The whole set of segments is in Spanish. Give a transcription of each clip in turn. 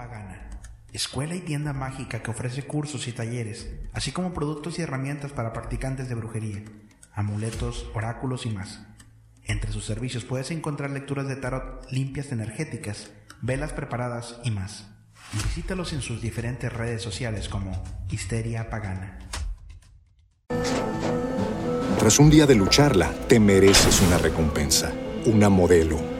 Pagana, escuela y tienda mágica que ofrece cursos y talleres, así como productos y herramientas para practicantes de brujería, amuletos, oráculos y más. Entre sus servicios puedes encontrar lecturas de tarot limpias energéticas, velas preparadas y más. Visítalos en sus diferentes redes sociales como Histeria Pagana. Tras un día de lucharla, te mereces una recompensa, una modelo,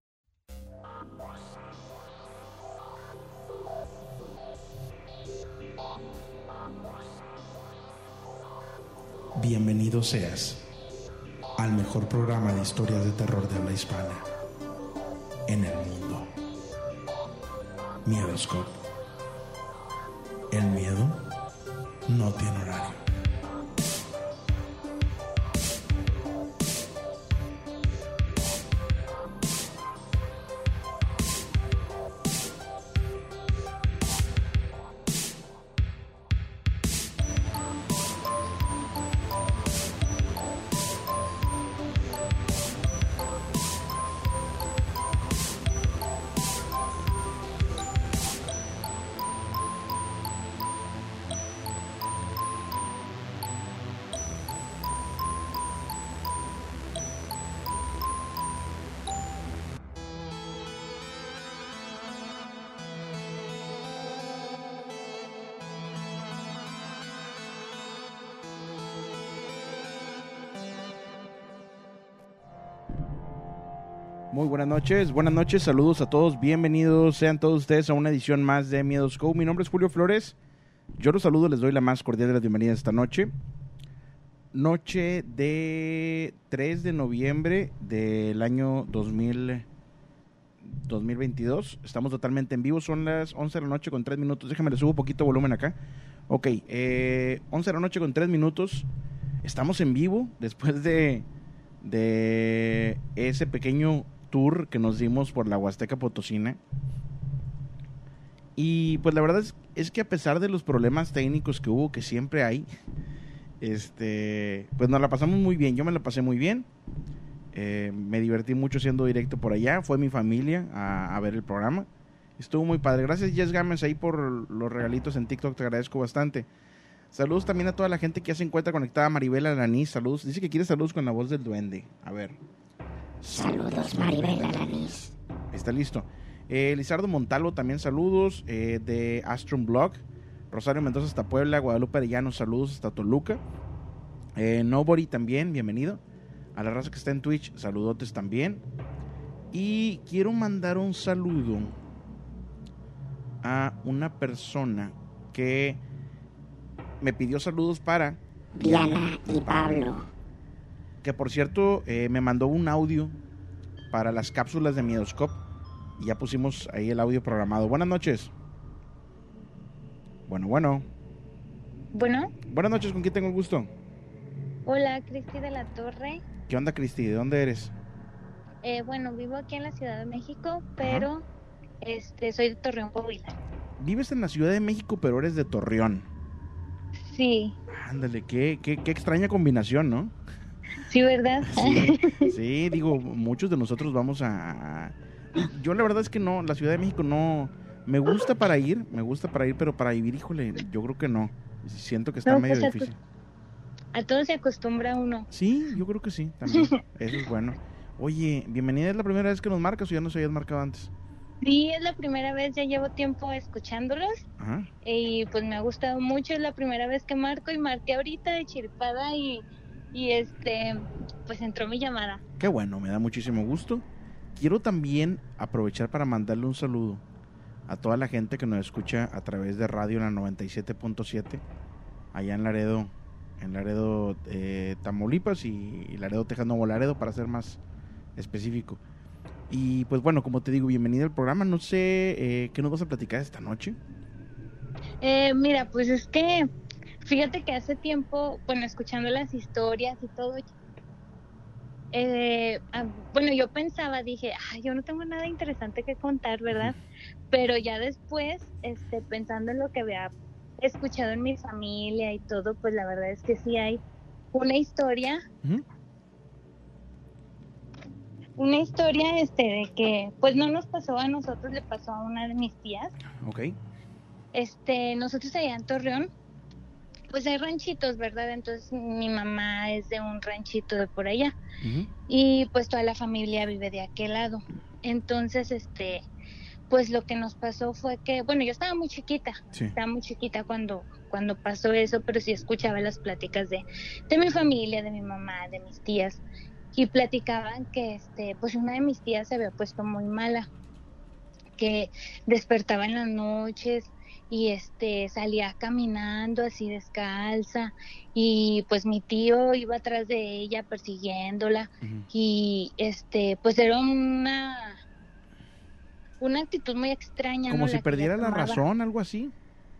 Bienvenido seas al mejor programa de historias de terror de habla hispana en el mundo. Miedoscope. El miedo no tiene horario. Muy buenas noches, buenas noches, saludos a todos, bienvenidos sean todos ustedes a una edición más de Miedos Go. Mi nombre es Julio Flores, yo los saludo, les doy la más cordial de las bienvenidas esta noche. Noche de 3 de noviembre del año 2000, 2022. Estamos totalmente en vivo, son las 11 de la noche con 3 minutos. Déjame le subo un poquito volumen acá. Ok, eh, 11 de la noche con 3 minutos. Estamos en vivo después de, de ese pequeño tour que nos dimos por la Huasteca Potosina. Y pues la verdad es, que a pesar de los problemas técnicos que hubo, que siempre hay, este, pues nos la pasamos muy bien. Yo me la pasé muy bien. Eh, me divertí mucho siendo directo por allá. Fue mi familia a, ver el programa. Estuvo muy padre. Gracias, Jess Gámez, ahí por los regalitos en TikTok. Te agradezco bastante. Saludos también a toda la gente que ya se encuentra conectada. Maribel Alanis, saludos. Dice que quiere saludos con la voz del duende. A ver. Saludos, Maribel Alanis. Está listo. Eh, Lizardo Montalvo, también saludos. Eh, de Astrum Blog. Rosario Mendoza hasta Puebla. Guadalupe Arellano, saludos hasta Toluca. Eh, Nobody también, bienvenido. A la raza que está en Twitch, saludotes también. Y quiero mandar un saludo a una persona que me pidió saludos para, Diana y Pablo. Que por cierto eh, me mandó un audio para las cápsulas de Miedoscope y ya pusimos ahí el audio programado. Buenas noches. Bueno, bueno. Bueno, Buenas noches, ¿con quién tengo el gusto? hola, Cristi de la Torre. ¿Qué onda, Cristi? ¿De dónde eres? Eh, bueno, vivo aquí en la Ciudad de México, pero este soy de Torreón, Coahuila. Vives en la Ciudad de México, pero eres de Torreón. Sí, Ándale, qué, qué, qué extraña combinación, ¿no? Sí, ¿verdad? Sí, sí, digo, muchos de nosotros vamos a... Yo la verdad es que no, la Ciudad de México no... Me gusta para ir, me gusta para ir, pero para vivir, híjole, yo creo que no. Siento que está No, medio pues, difícil. A todo se acostumbra uno. Sí, yo creo que sí, también. Eso es bueno. Oye, bienvenida, ¿es la primera vez que nos marcas o ya nos habías marcado antes? Sí, es la primera vez, ya llevo tiempo escuchándolos Ajá. y pues me ha gustado mucho, es la primera vez que marco y marqué ahorita de chiripada y, y este, pues entró mi llamada. Qué bueno, me da muchísimo gusto. Quiero también aprovechar para mandarle un saludo a toda la gente que nos escucha a través de radio en la 97.7, allá en Laredo, en Laredo, eh, Tamaulipas y, y Laredo, Texas, Nuevo Laredo, para ser más específico. Y pues bueno, como te digo, bienvenida al programa. No sé eh, qué nos vas a platicar esta noche. Eh, mira, pues es que fíjate que hace tiempo, bueno, escuchando las historias y todo, eh, ah, bueno, yo pensaba, dije, ay, yo no tengo nada interesante que contar, ¿verdad? Pero ya después, este, pensando en lo que había escuchado en mi familia y todo, pues la verdad es que sí hay una historia, una historia, este, de que, pues no nos pasó a nosotros, le pasó a una de mis tías. Ok. Este, nosotros allá en Torreón, pues hay ranchitos, ¿verdad? Entonces mi mamá es de un ranchito de por allá y pues toda la familia vive de aquel lado. Entonces, este, pues lo que nos pasó fue que, bueno, yo estaba muy chiquita, Sí. estaba muy chiquita cuando cuando pasó eso, pero sí escuchaba las pláticas de, de mi familia, de mi mamá, de mis tías y platicaban que, este, pues una de mis tías se había puesto muy mala, que despertaba en las noches y este salía caminando así descalza y pues mi tío iba atrás de ella persiguiéndola y este pues era una una actitud muy extraña Como ¿no? si La perdiera la tomaba. razón, algo así.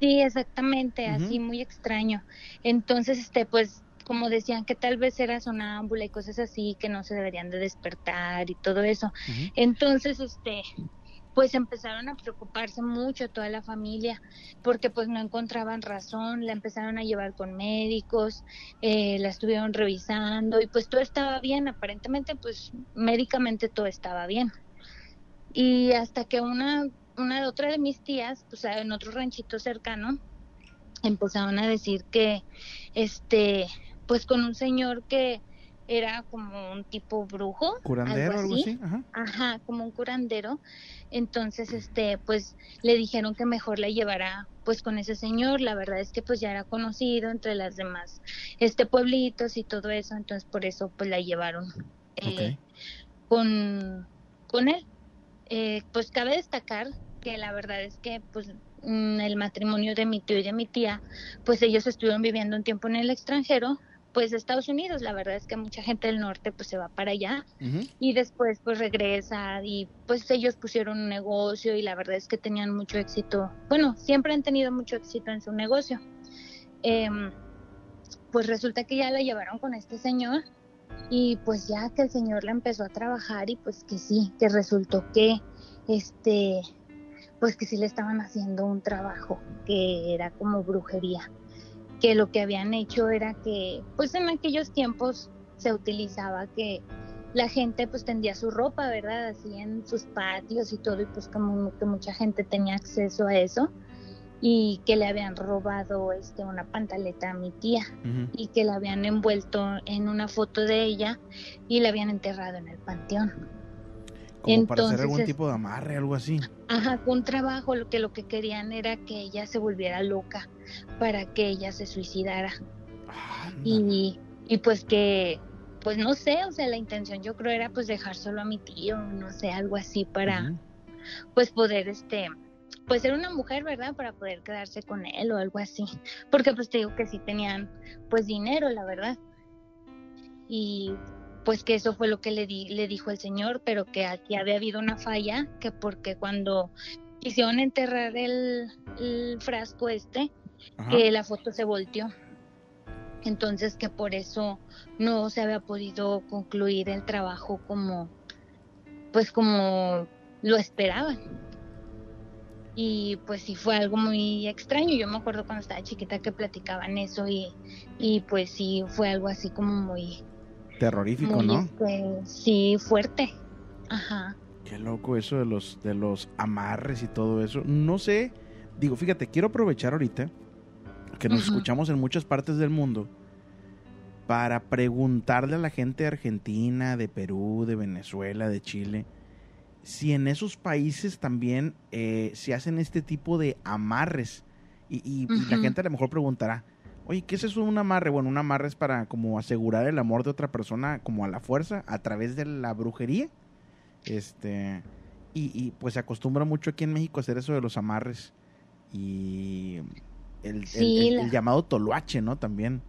Sí, exactamente, así muy extraño. Entonces, este, pues, como decían que tal vez era sonámbula y cosas así, que no se deberían de despertar y todo eso. Entonces, este, pues empezaron a preocuparse mucho toda la familia, porque pues no encontraban razón, la empezaron a llevar con médicos, eh, la estuvieron revisando y pues todo estaba bien, aparentemente pues médicamente todo estaba bien. Y hasta que una, una otra de mis tías, pues en otro ranchito cercano, empezaron a decir que, este, pues con un señor que era como un tipo brujo, Curandero, algo así. Ajá. Ajá, como un curandero. Entonces, este, pues le dijeron que mejor la llevara pues con ese señor. La verdad es que pues ya era conocido entre las demás este pueblitos y todo eso, entonces por eso pues la llevaron eh, con con él. Eh, pues cabe destacar que la verdad es que pues mm, el matrimonio de mi tío y de mi tía, pues ellos estuvieron viviendo un tiempo en el extranjero, pues Estados Unidos. La verdad es que mucha gente del norte pues se va para allá y después pues regresa y pues ellos pusieron un negocio y la verdad es que tenían mucho éxito. Bueno, siempre han tenido mucho éxito en su negocio. Em, pues resulta que ya la llevaron con este señor y pues ya que el señor la empezó a trabajar y pues que sí, que resultó que este pues que sí le estaban haciendo un trabajo que era como brujería, que lo que habían hecho era que pues en aquellos tiempos se utilizaba que la gente pues tendía su ropa, ¿verdad? Así en sus patios y todo y pues como que mucha gente tenía acceso a eso y que le habían robado este una pantaleta a mi tía y que la habían envuelto en una foto de ella y la habían enterrado en el panteón. Como para hacer algún tipo de amarre, algo así. Ajá, un trabajo, lo que lo que querían era que ella se volviera loca para que ella se suicidara. Y, y pues que, pues no sé, o sea, la intención yo creo era pues dejar solo a mi tío, no sé, algo así para pues poder este pues era una mujer, ¿verdad? Para poder quedarse con él o algo así. Porque pues te digo que sí tenían pues dinero, la verdad. Y pues que eso fue lo que le, di, le dijo el señor, pero que aquí había habido una falla, que porque cuando quisieron enterrar el, frasco este, que la foto se volteó. Entonces que por eso no se había podido concluir el trabajo como, pues como lo esperaban. Y pues sí fue algo muy extraño. Yo me acuerdo cuando estaba chiquita que platicaban eso y, y pues sí fue algo así como muy... Terrorífico, ¿no? Este, sí, fuerte. Ajá. Qué loco eso de los, de los amarres y todo eso. No sé, digo, fíjate, quiero aprovechar ahorita que nos escuchamos en muchas partes del mundo para preguntarle a la gente de Argentina, de Perú, de Venezuela, de Chile, si en esos países también eh, se hacen este tipo de amarres. Y, la gente a lo mejor preguntará, oye, ¿qué es eso de un amarre? Bueno, un amarre es para como asegurar el amor de otra persona como a la fuerza, a través de la brujería. Este, y, pues se acostumbra mucho aquí en México a hacer eso de los amarres. Y el, llamado toloache, ¿no? También.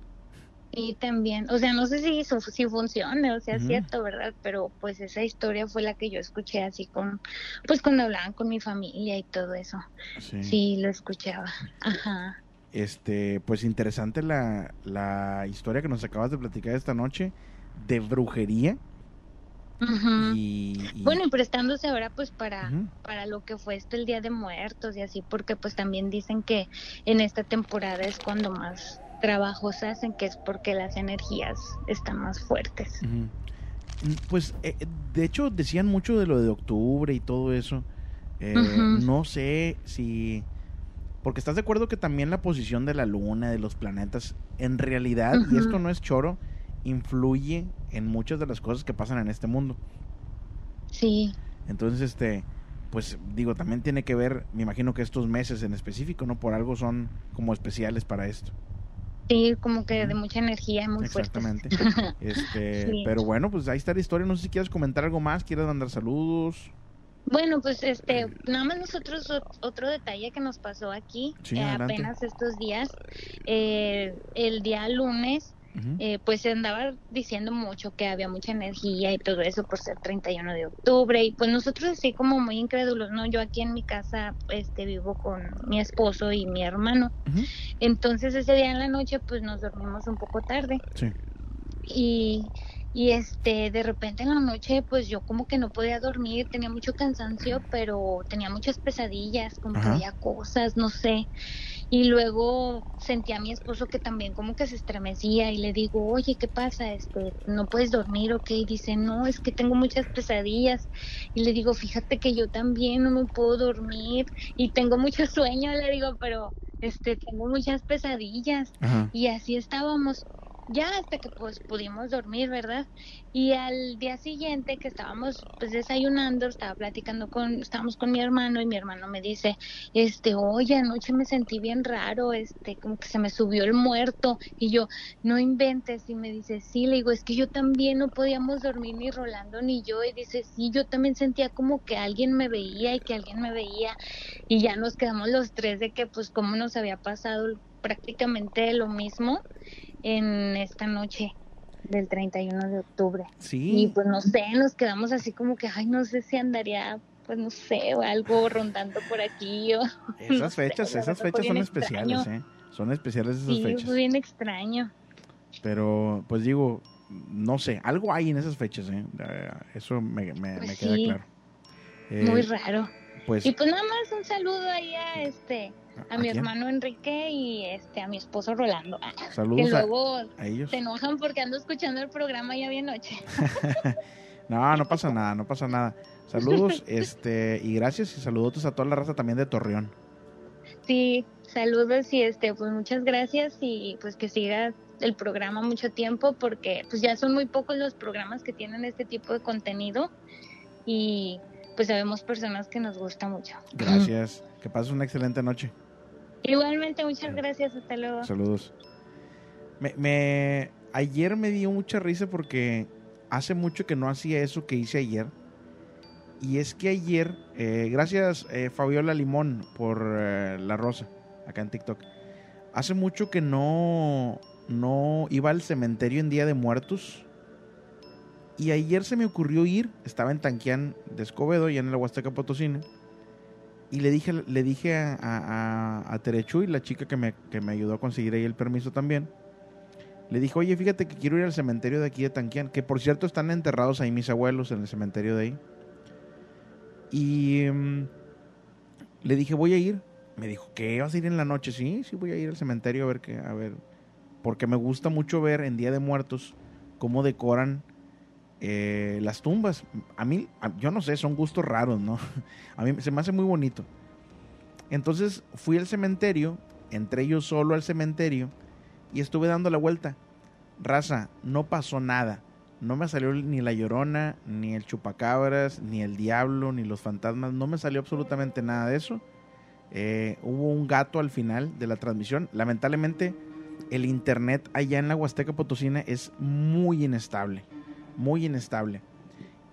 Y también, o sea, no sé si, si funciona, o sea, es cierto, ¿verdad? Pero pues esa historia fue la que yo escuché así con, pues cuando hablaban con mi familia y todo eso. Sí, lo escuchaba. Ajá. Este, pues interesante la, la historia que nos acabas de platicar esta noche de brujería. Y, Bueno, y prestándose ahora pues para, para lo que fue este el Día de Muertos y así, porque pues también dicen que en esta temporada es cuando más trabajos hacen, que es porque las energías están más fuertes. Pues eh, de hecho decían mucho de lo de octubre y todo eso. Eh, no sé si... Porque estás de acuerdo que también la posición de la luna, de los planetas, en realidad, y esto no es choro, influye en muchas de las cosas que pasan en este mundo. Sí. Entonces, este, pues digo, también tiene que ver, me imagino que estos meses en específico, ¿no? Por algo son como especiales para esto. Sí, como que de mucha energía, muy Exactamente. este, Pero bueno, pues ahí está la historia. No sé si quieres comentar algo más, quieres mandar saludos. Bueno, pues este, nada más nosotros otro detalle que nos pasó aquí eh, apenas estos días, eh, el día lunes eh, pues se andaba diciendo mucho que había mucha energía y todo eso por ser 31 de octubre y pues nosotros así como muy incrédulos, ¿no? Yo aquí en mi casa este vivo con mi esposo y mi hermano. Entonces ese día en la noche pues nos dormimos un poco tarde. Sí. Y y este de repente en la noche pues yo como que no podía dormir tenía mucho cansancio pero tenía muchas pesadillas como que había cosas no sé y luego sentí a mi esposo que también como que se estremecía y le digo, oye, ¿qué pasa? Este, ¿No puedes dormir? Ok, dice, no, es que tengo muchas pesadillas. Y le digo, fíjate que yo también no me puedo dormir y tengo mucho sueño, le digo, pero este, tengo muchas pesadillas. Y así estábamos ya hasta que pues pudimos dormir, ¿verdad? Y al día siguiente que estábamos pues desayunando, estaba platicando con, estábamos con mi hermano y mi hermano me dice, este, oye, anoche me sentí bien raro, este, como que se me subió el muerto y yo, no inventes y me dice, sí, le digo, es que yo también no podíamos dormir ni Rolando ni yo y dice, sí, yo también sentía como que alguien me veía y que alguien me veía y ya nos quedamos los tres de que pues cómo nos había pasado prácticamente lo mismo en esta noche del 31 de octubre. Sí. Y pues no sé, nos quedamos así como que, ay, no sé si andaría, pues no sé, o algo rondando por aquí. O, esas fechas, esas fechas son especiales, ¿eh? Son especiales esas sí, fechas. Fue bien extraño. Pero, pues digo, no sé, algo hay en esas fechas, ¿eh? Eso me, me, pues queda claro. Muy eh, raro. Pues, y pues nada más un saludo ahí a este a, mi hermano Enrique y este a mi esposo Rolando. Saludos que luego a, ellos. se enojan porque ando escuchando el programa ya bien noche. no, no pasa nada, no pasa nada. Saludos, este, y gracias y saludos a toda la raza también de Torreón. Sí, saludos y este, pues muchas gracias y pues que siga el programa mucho tiempo porque pues ya son muy pocos los programas que tienen este tipo de contenido y pues sabemos personas que nos gusta mucho. Gracias. Que pases una excelente noche. Igualmente, muchas gracias. Hasta luego. Saludos. Me, ayer me dio mucha risa porque hace mucho que no hacía eso que hice ayer. Y es que ayer, eh, gracias eh, Fabiola Limón por eh, la rosa, acá en TikTok. Hace mucho que no, no iba al cementerio en Día de Muertos. Y ayer se me ocurrió ir, estaba en Tanquián de Escobedo, ya en la Huasteca Potosina. Y le dije, le dije a, a, a Terechuy, la chica que me, que me ayudó a conseguir ahí el permiso también. Le dije, oye, fíjate que quiero ir al cementerio de aquí de Tanquián, que por cierto están enterrados ahí mis abuelos en el cementerio de ahí. Y mm, le dije, voy a ir. Me dijo, ¿qué? ¿Vas a ir en la noche? Sí, sí, voy a ir al cementerio a ver qué, a ver. Porque me gusta mucho ver en Día de Muertos cómo decoran eh, las tumbas. A mí, yo no sé, son gustos raros, ¿no? A mí se me hace muy bonito. Entonces fui al cementerio, entré yo solo al cementerio y estuve dando la vuelta. Raza, no pasó nada. No me salió ni la llorona, ni el chupacabras, ni el diablo, ni los fantasmas. No me salió absolutamente nada de eso. Eh, hubo un gato al final de la transmisión. Lamentablemente, el internet allá en la Huasteca Potosina es muy inestable. Muy inestable.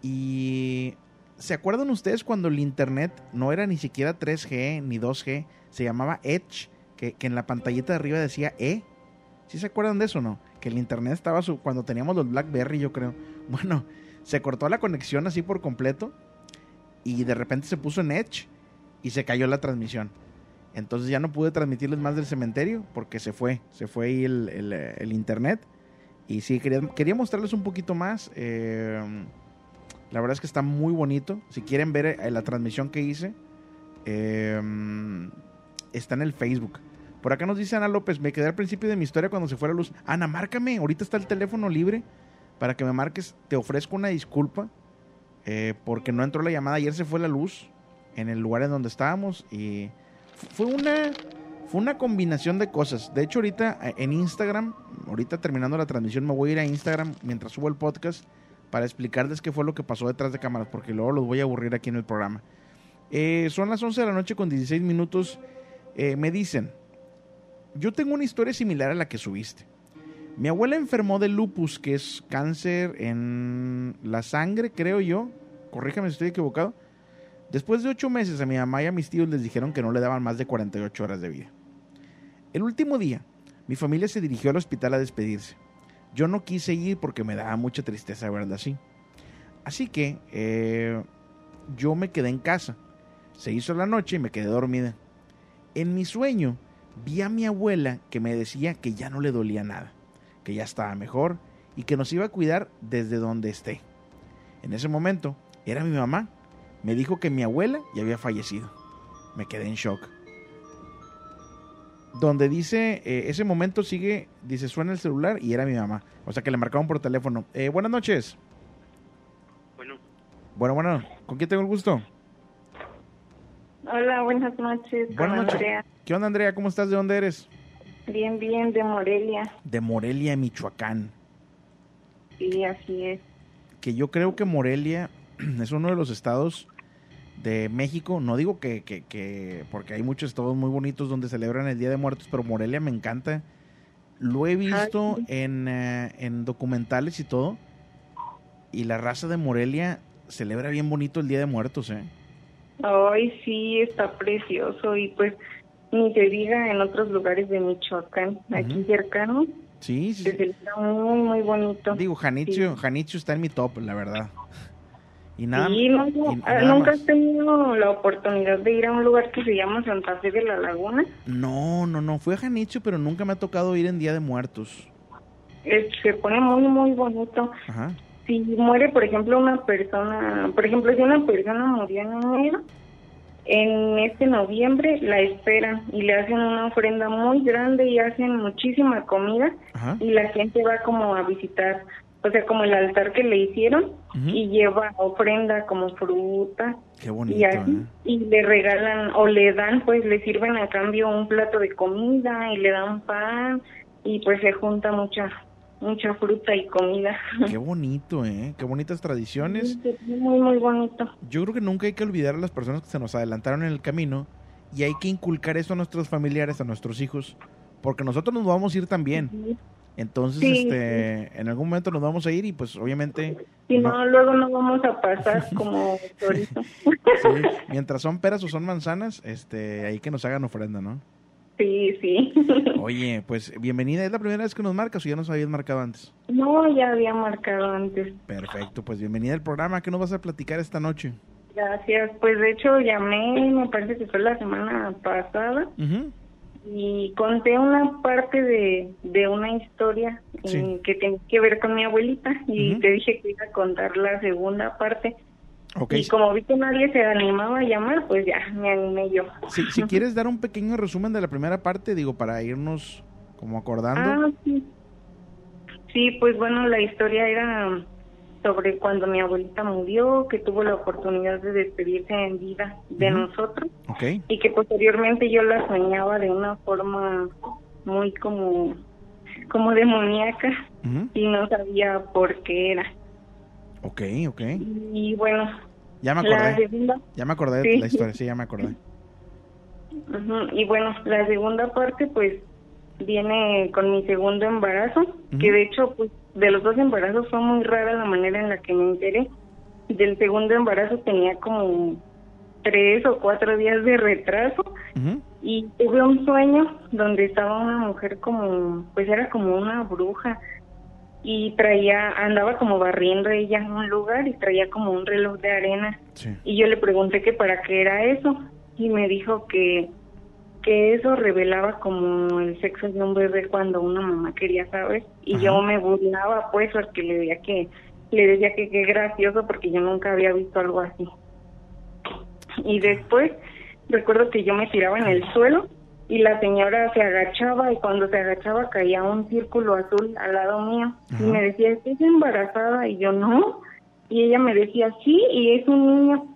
Y ¿se acuerdan ustedes cuando el internet no era ni siquiera 3G ni 2G? Se llamaba Edge, que, que en la pantallita de arriba decía E. ¿Sí se acuerdan de eso o no? Que el internet estaba su- cuando teníamos los Blackberry, yo creo. Bueno, se cortó la conexión así por completo y de repente se puso en Edge y se cayó la transmisión. Entonces ya no pude transmitirles más del cementerio porque se fue, se fue ahí el, el, eh, el internet. Y sí, quería, quería mostrarles un poquito más. eh, la verdad es que está muy bonito. Si quieren ver eh, la transmisión que hice, eh, está en el Facebook. Por acá nos dice Ana López, me quedé al principio de mi historia cuando se fue la luz. Ana, márcame, ahorita está el teléfono libre para que me marques. Te ofrezco una disculpa eh, porque no entró la llamada. Ayer se fue la luz en el lugar en donde estábamos y fue una, fue una combinación de cosas. De hecho, ahorita eh, en Instagram, ahorita terminando la transmisión, me voy a ir a Instagram mientras subo el podcast para explicarles qué fue lo que pasó detrás de cámaras, porque luego los voy a aburrir aquí en el programa. Eh, son las 11 de la noche con 16 minutos. Eh, me dicen, yo tengo una historia similar a la que subiste. Mi abuela enfermó de lupus, que es cáncer en la sangre, creo yo. Corríjame si estoy equivocado. Después de ocho meses a mi mamá y a mis tíos les dijeron que no le daban más de 48 horas de vida. El último día, mi familia se dirigió al hospital a despedirse. Yo no quise ir porque me daba mucha tristeza verla así. Así que eh, yo me quedé en casa. Se hizo la noche y me quedé dormida. En mi sueño vi a mi abuela que me decía que ya no le dolía nada, que ya estaba mejor y que nos iba a cuidar desde donde esté. En ese momento era mi mamá. Me dijo que mi abuela ya había fallecido. Me quedé en shock. Donde dice, eh, ese momento sigue, dice, suena el celular y era mi mamá. O sea que le marcaron por teléfono. Eh, buenas noches. Bueno, Bueno, bueno, ¿con quién tengo el gusto? Hola, buenas noches. Buenas noches. Andrea. ¿Qué onda, Andrea? ¿Cómo estás? ¿De dónde eres? Bien, bien, de Morelia. De Morelia, Michoacán. Sí, así es. que yo creo que Morelia es uno de los estados de México, no digo que, que, que- porque hay muchos estados muy bonitos donde celebran el Día de Muertos, pero Morelia me encanta. Lo he visto en, eh, en documentales y todo, y la raza de Morelia celebra bien bonito el Día de Muertos, ¿eh? Ay, sí, está precioso y pues ni se diga en otros lugares de Michoacán, aquí cercano, Sí, sí, se celebra muy, muy bonito. Digo, Janitzio, Janitzio está en mi top, la verdad. Y nada, Sí, no, y- y nada ¿Nunca más. has tenido la oportunidad de ir a un lugar que se llama Santa Fe de la Laguna? No, no, no, fui a Janitzio, pero nunca me ha tocado ir en Día de Muertos. Se pone muy, muy bonito. Ajá. si muere, por ejemplo, una persona, por ejemplo, si una persona murió en enero, en este noviembre la esperan y le hacen una ofrenda muy grande y hacen muchísima comida Ajá. y la gente va como a visitar, o sea, como el altar que le hicieron y lleva ofrenda como fruta Qué bonito, y así ¿eh? y le regalan o le dan, pues le sirven a cambio un plato de comida y le dan pan y pues se junta mucha mucha fruta y comida. Qué bonito, ¿eh? Qué bonitas tradiciones. Muy, muy bonito. Yo creo que nunca hay que olvidar a las personas que se nos adelantaron en el camino y hay que inculcar eso a nuestros familiares, a nuestros hijos, porque nosotros nos vamos a ir también. Entonces, Sí, este, en algún momento nos vamos a ir y pues obviamente, Si no- no, luego no vamos a pasar como chorizo. sí, mientras son peras o son manzanas, este, ahí que nos hagan ofrenda, ¿no? sí, sí. Oye, pues bienvenida, ¿es la primera vez que nos marcas o ya nos habías marcado antes? No, ya había marcado antes. Perfecto, pues bienvenida al programa, ¿qué nos vas a platicar esta noche? Gracias. Pues de hecho llamé, me parece que fue la semana pasada, Ujú, y conté una parte de, de una historia Sí. que tenía que ver con mi abuelita y Ujú. te dije que iba a contar la segunda parte. Ok, Y como vi que nadie se animaba a llamar, pues ya me animé yo. si, si quieres dar un pequeño resumen de la primera parte, digo, para irnos como acordando. Ah, sí. Sí, pues bueno, la historia era sobre cuando mi abuelita murió, que tuvo la oportunidad de despedirse en vida de nosotros. Ok, y que posteriormente yo la soñaba de una forma muy como como demoníaca y no sabía por qué era. ok, ok. Y bueno, Ya me la acordé, segunda ya me acordé de la historia, sí, ya me acordé. Y bueno, la segunda parte pues viene con mi segundo embarazo, que de hecho pues de los dos embarazos fue muy rara la manera en la que me enteré. Del segundo embarazo tenía como tres o cuatro días de retraso y tuve un sueño donde estaba una mujer como, pues era como una bruja y traía, andaba como barriendo ella en un lugar y traía como un reloj de arena Sí. y yo le pregunté que para qué era eso y me dijo que que eso revelaba como el sexo de un bebé cuando una mamá quería saber y Ajá. yo me burlaba pues porque le decía que le decía que qué gracioso porque yo nunca había visto algo así. Y después recuerdo que yo me tiraba en el suelo y la señora se agachaba y cuando se agachaba caía un círculo azul al lado mío. Y me decía ¿estás embarazada? y yo no y ella me decía sí y es un niño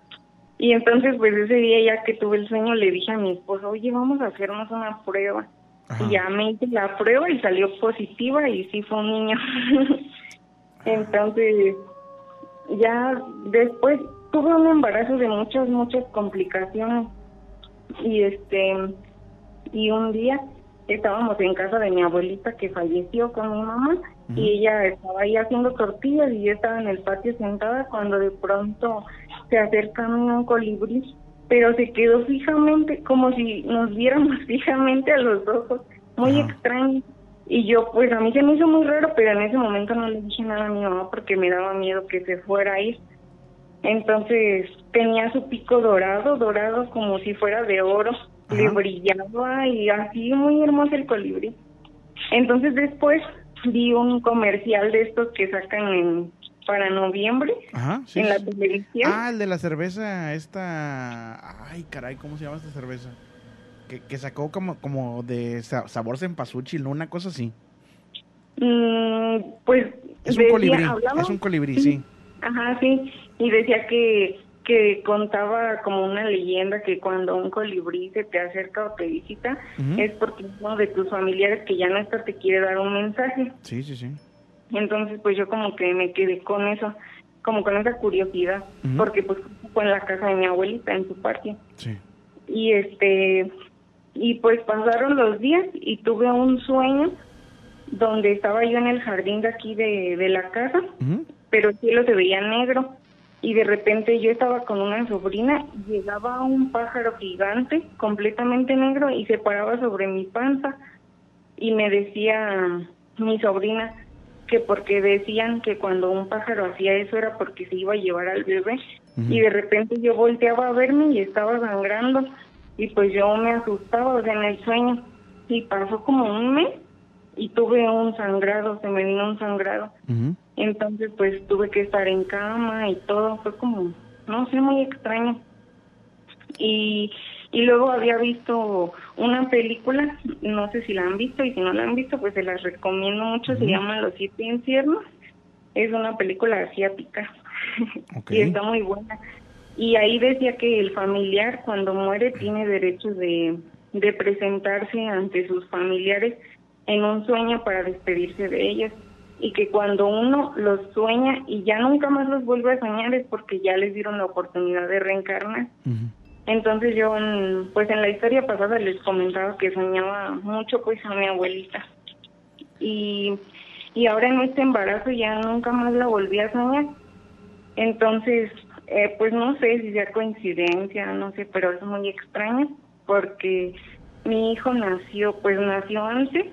y entonces pues ese día ya que tuve el sueño le dije a mi esposo oye vamos a hacernos una prueba Ajá. y ya me hice la prueba y salió positiva y sí fue un niño. Entonces ya después tuve un embarazo de muchas muchas complicaciones. Y este y un día estábamos en casa de mi abuelita que falleció con mi mamá y ella estaba ahí haciendo tortillas y yo estaba en el patio sentada cuando de pronto se acerca a mí un colibrí pero se quedó fijamente como si nos viéramos fijamente a los ojos muy Ajá. extraño y yo pues a mí se me hizo muy raro pero en ese momento no le dije nada a mi mamá porque me daba miedo que se fuera a ir entonces tenía su pico dorado, dorado como si fuera de oro, le brillaba y así muy hermoso el colibrí. Entonces después vi un comercial de estos que sacan en, para noviembre Ajá, sí. en la televisión. Ah, el de la cerveza, esta... Ay, caray, ¿cómo se llama esta cerveza? Que, que sacó como, como de sa- sabor cempasúchil, ¿no? Una cosa así. Mm, pues Es un decía- colibrí, es un colibrí, sí. Ajá, sí, y decía que que contaba como una leyenda que cuando un colibrí se te acerca o te visita Ujú. es porque uno de tus familiares que ya no está te quiere dar un mensaje. Sí, sí, sí. Entonces, pues yo como que me quedé con eso, como con esa curiosidad, porque pues fue en la casa de mi abuelita, en su patio. Sí. Y este, y pues pasaron los días y tuve un sueño donde estaba yo en el jardín de aquí de, de la casa, pero el cielo se veía negro. Y de repente yo estaba con una sobrina, y llegaba un pájaro gigante, completamente negro, y se paraba sobre mi panza. Y me decía mi sobrina que porque decían que cuando un pájaro hacía eso era porque se iba a llevar al bebé. Y de repente yo volteaba a verme y estaba sangrando. Y pues yo me asustaba, o sea, en el sueño. Y pasó como un mes y tuve un sangrado, se me vino un sangrado. Entonces, pues tuve que estar en cama y todo, fue como, no sé, muy extraño. Y, y luego había visto una película, no sé si la han visto, y si no la han visto, pues se las recomiendo mucho, se llama Los Siete Infiernos. Es una película asiática y está muy buena. Y ahí decía que el familiar cuando muere tiene derecho de, de presentarse ante sus familiares en un sueño para despedirse de ellos y que cuando uno los sueña y ya nunca más los vuelve a soñar es porque ya les dieron la oportunidad de reencarnar. Entonces yo, en- pues en la historia pasada les comentaba que soñaba mucho pues a mi abuelita. y, y ahora en este embarazo ya nunca más la volví a soñar. Entonces, eh, pues no sé si sea coincidencia, no sé, pero es muy extraño porque mi hijo nació, pues nació antes,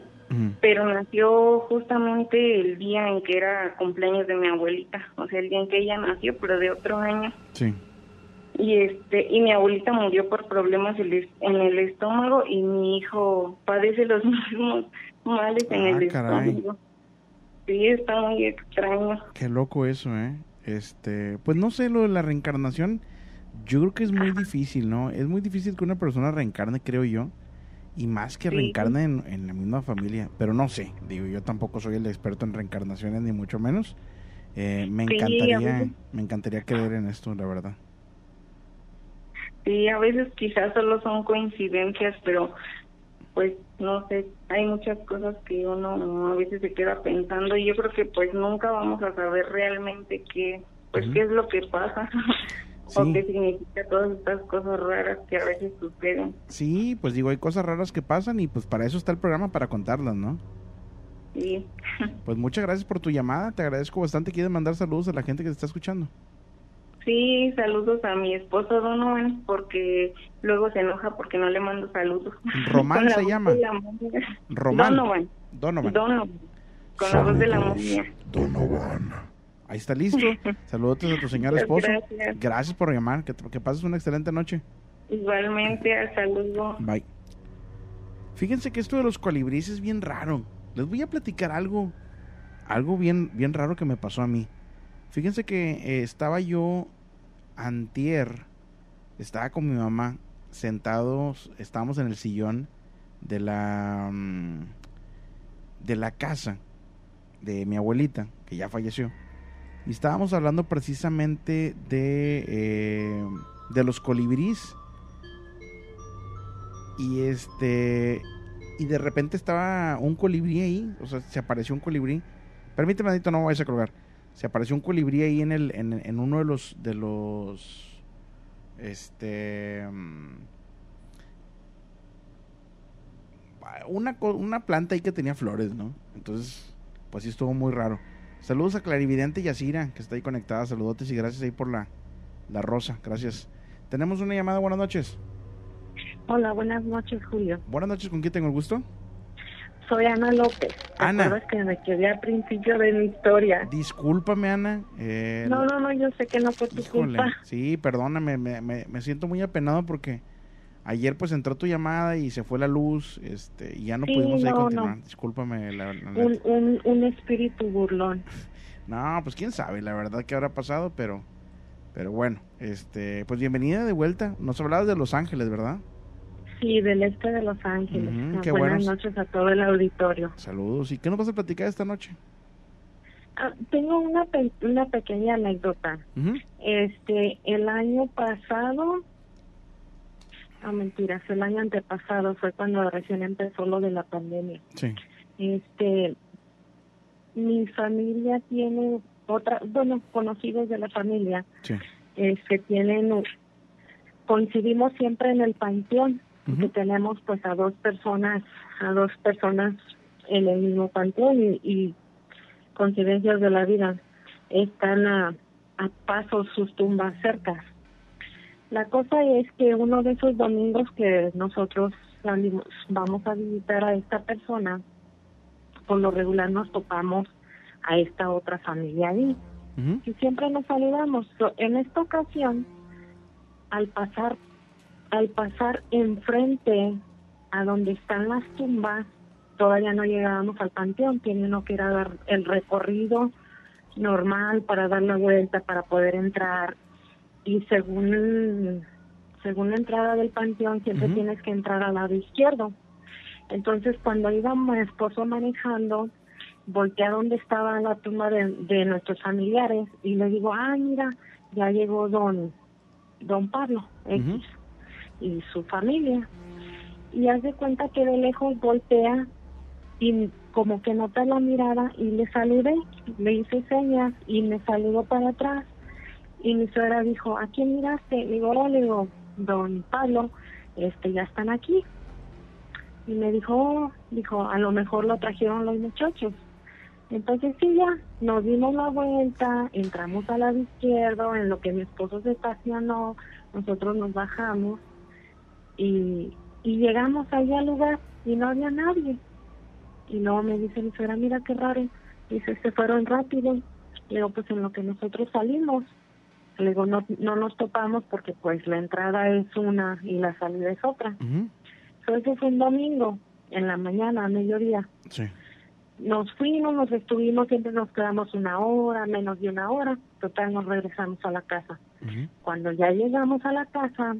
pero nació justamente el día en que era cumpleaños de mi abuelita, o sea, el día en que ella nació, pero de otro año. Sí. Y este y mi abuelita murió por problemas en el- estómago y mi hijo padece los mismos males en Ah, el caray. estómago. Sí, está muy extraño. Qué loco eso, ¿eh? Este, pues no sé, lo de la reencarnación, yo creo que es muy difícil, ¿no? Es muy difícil que una persona reencarne, creo yo, y más que Sí. reencarne en, en la misma familia, pero no sé, digo, yo tampoco soy el experto en reencarnaciones, ni mucho menos. Eh, me encantaría, me encantaría creer en esto, la verdad. Sí, a veces quizás solo son coincidencias, pero pues no sé, hay muchas cosas que uno a veces se queda pensando y yo creo que pues nunca vamos a saber realmente qué, pues Ujú. qué es lo que pasa o qué significa todas estas cosas raras que a veces suceden. Sí, pues digo, hay cosas raras que pasan y pues para eso está el programa, para contarlas, ¿no? Sí. Pues muchas gracias por tu llamada, te agradezco bastante. ¿Quieres mandar saludos a la gente que te está escuchando? Sí, saludos a mi esposo Donovan porque luego se enoja porque no le mando saludos. Román se llama. Román. Donovan. Donovan. Donovan. Con la voz de la momia. Donovan. Ahí está listo. Saludos a tu señor esposo. Gracias. Gracias por llamar. Que, que pases una excelente noche. Igualmente, hasta luego. Bye. Fíjense que esto de los colibríes es bien raro. Les voy a platicar algo, algo bien, bien raro que me pasó a mí. Fíjense que eh, estaba yo antier, estaba con mi mamá sentados, estábamos en el sillón de la mm, de la casa de mi abuelita que ya falleció y estábamos hablando precisamente de eh, de los colibríes y este y de repente estaba un colibrí ahí, o sea, se apareció un colibrí. Permíteme, Adito, no me vayas a colgar. Se apareció un colibrí ahí en el en, en uno de los de los este mm, una una planta ahí que tenía flores, ¿no? Entonces, pues sí estuvo muy raro. Saludos a Clarividente Yacira, que está ahí conectada. Saludotes y gracias ahí por la la rosa. Gracias. Tenemos una llamada. Buenas noches. Hola, buenas noches, Julio. Buenas noches, ¿con quién tengo el gusto? Soy Ana López. ¿Te Ana. acuerdas que me quedé al principio de mi historia? Discúlpame, Ana. eh, No, no, no, yo sé que no fue tu híjole, culpa. sí, perdóname, me, me, me siento muy apenado porque ayer pues entró tu llamada y se fue la luz, este, y ya no Sí, pudimos ahí no, continuar. no. Discúlpame, la, la Un, un, un espíritu burlón. No, pues quién sabe, la verdad que habrá pasado, pero, pero bueno, este, pues bienvenida de vuelta. Nos hablabas de Los Ángeles, ¿verdad? Sí, del este de Los Ángeles. Ah, buenas buenos. noches a todo el auditorio. Saludos. ¿Y qué nos vas a platicar esta noche? Ah, tengo una, pe- una pequeña anécdota. Este, el año pasado, no mentiras, el año antepasado fue cuando recién empezó lo de la pandemia. Sí. Este, mi familia tiene otra, bueno, conocidos de la familia, Sí. este, tienen, coincidimos siempre en el panteón, que tenemos pues a dos personas, a dos personas en el mismo panteón y, y coincidencias de la vida, están a, a pasos sus tumbas cerca. La cosa es que uno de esos domingos que nosotros salimos- vamos a visitar a esta persona, por lo regular nos topamos a esta otra familia ahí y siempre nos saludamos. En esta ocasión, al pasar, al pasar enfrente a donde están las tumbas, todavía no llegábamos al panteón, tiene uno que ir a dar el recorrido normal para dar la vuelta para poder entrar. Y según según la entrada del panteón siempre tienes que entrar al lado izquierdo. Entonces cuando iba mi esposo manejando, volteé a donde estaba la tumba de, de nuestros familiares y le digo, ah, mira, ya llegó don, don Pablo X y su familia. Y haz de cuenta que de lejos voltea y como que nota la mirada y le saludé, le hice señas y me saludó para atrás. Y mi suegra dijo, ¿a quién miraste? Le digo, "Oh", le digo, don Pablo, este, ya están aquí. Y me dijo, "Oh", dijo, a lo mejor lo trajeron los muchachos. Entonces sí, ya, nos dimos la vuelta, entramos al lado izquierdo, en lo que mi esposo se estacionó, nosotros nos bajamos y, y llegamos ahí al lugar y no había nadie. Y luego me dice mi suegra, mira qué raro, dice, se fueron rápido. Le digo, pues en lo que nosotros salimos. Le digo, no, no nos topamos porque pues la entrada es una y la salida es otra. Eso fue un domingo, en la mañana, a mediodía. Sí. Nos fuimos, nos estuvimos, siempre nos quedamos una hora, menos de una hora. Total, nos regresamos a la casa. Cuando ya llegamos a la casa,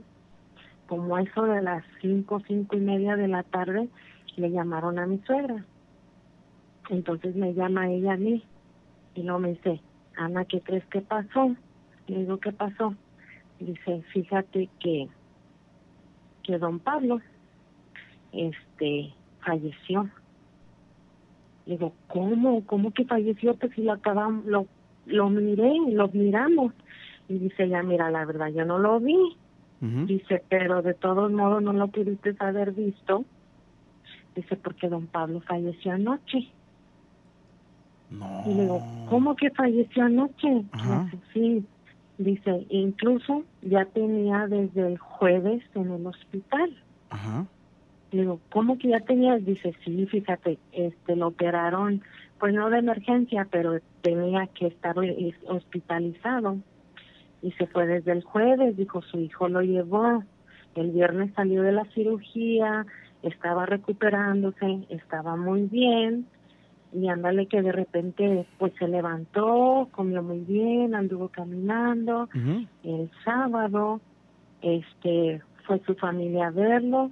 como a eso de las cinco, cinco y media de la tarde, le llamaron a mi suegra. Entonces me llama ella a mí y luego me dice, Ana, ¿qué crees que pasó? Le digo, ¿qué pasó? Dice, fíjate que, que don Pablo, este, falleció. Le digo, ¿cómo? ¿Cómo que falleció? Pues si lo acabamos, lo, lo miré, lo miramos. Y dice ya mira, la verdad, yo no lo vi. Dice, pero de todos modos no lo pudiste haber visto. Dice, porque don Pablo falleció anoche. No. Y le digo, ¿cómo que falleció anoche? Dice, sí. Dice, incluso ya tenía desde el jueves en el hospital. Ajá. Le digo, ¿cómo que ya tenías? Dice, sí, fíjate, este, lo operaron, pues no de emergencia, pero tenía que estar hospitalizado. Y se fue desde el jueves, dijo, su hijo lo llevó. El viernes salió de la cirugía, estaba recuperándose, estaba muy bien. Y ándale que de repente, pues se levantó, comió muy bien, anduvo caminando. El sábado, este, fue su familia a verlo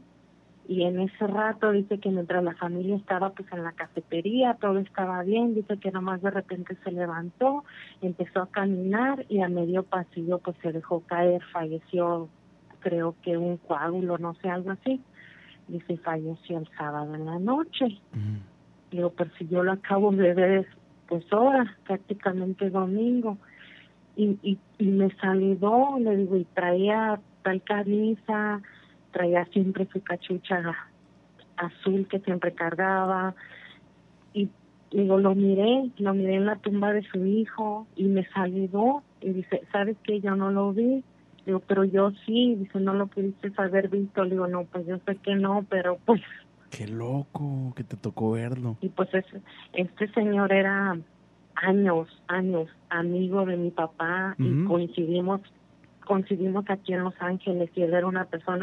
y en ese rato dice que mientras la familia estaba pues en la cafetería, todo estaba bien, dice que nomás de repente se levantó, empezó a caminar y a medio pasillo pues se dejó caer, falleció creo que un coágulo, no sé, algo así. Dice, falleció el sábado en la noche. Digo, pero si yo lo acabo de ver pues ahora, prácticamente domingo. Y, y, y me saludó, le digo, y traía tal camisa, traía siempre su cachucha azul que siempre cargaba. Y digo, lo miré, lo miré en la tumba de su hijo y me saludó y dice, ¿sabes qué? Yo no lo vi. Digo, pero yo sí, dice, no lo pudiste haber visto. Le digo, no, pues yo sé que no, pero pues Qué loco que te tocó verlo. y pues es- este señor era años, años amigo de mi papá y coincidimos, coincidimos aquí en Los Ángeles y él era una persona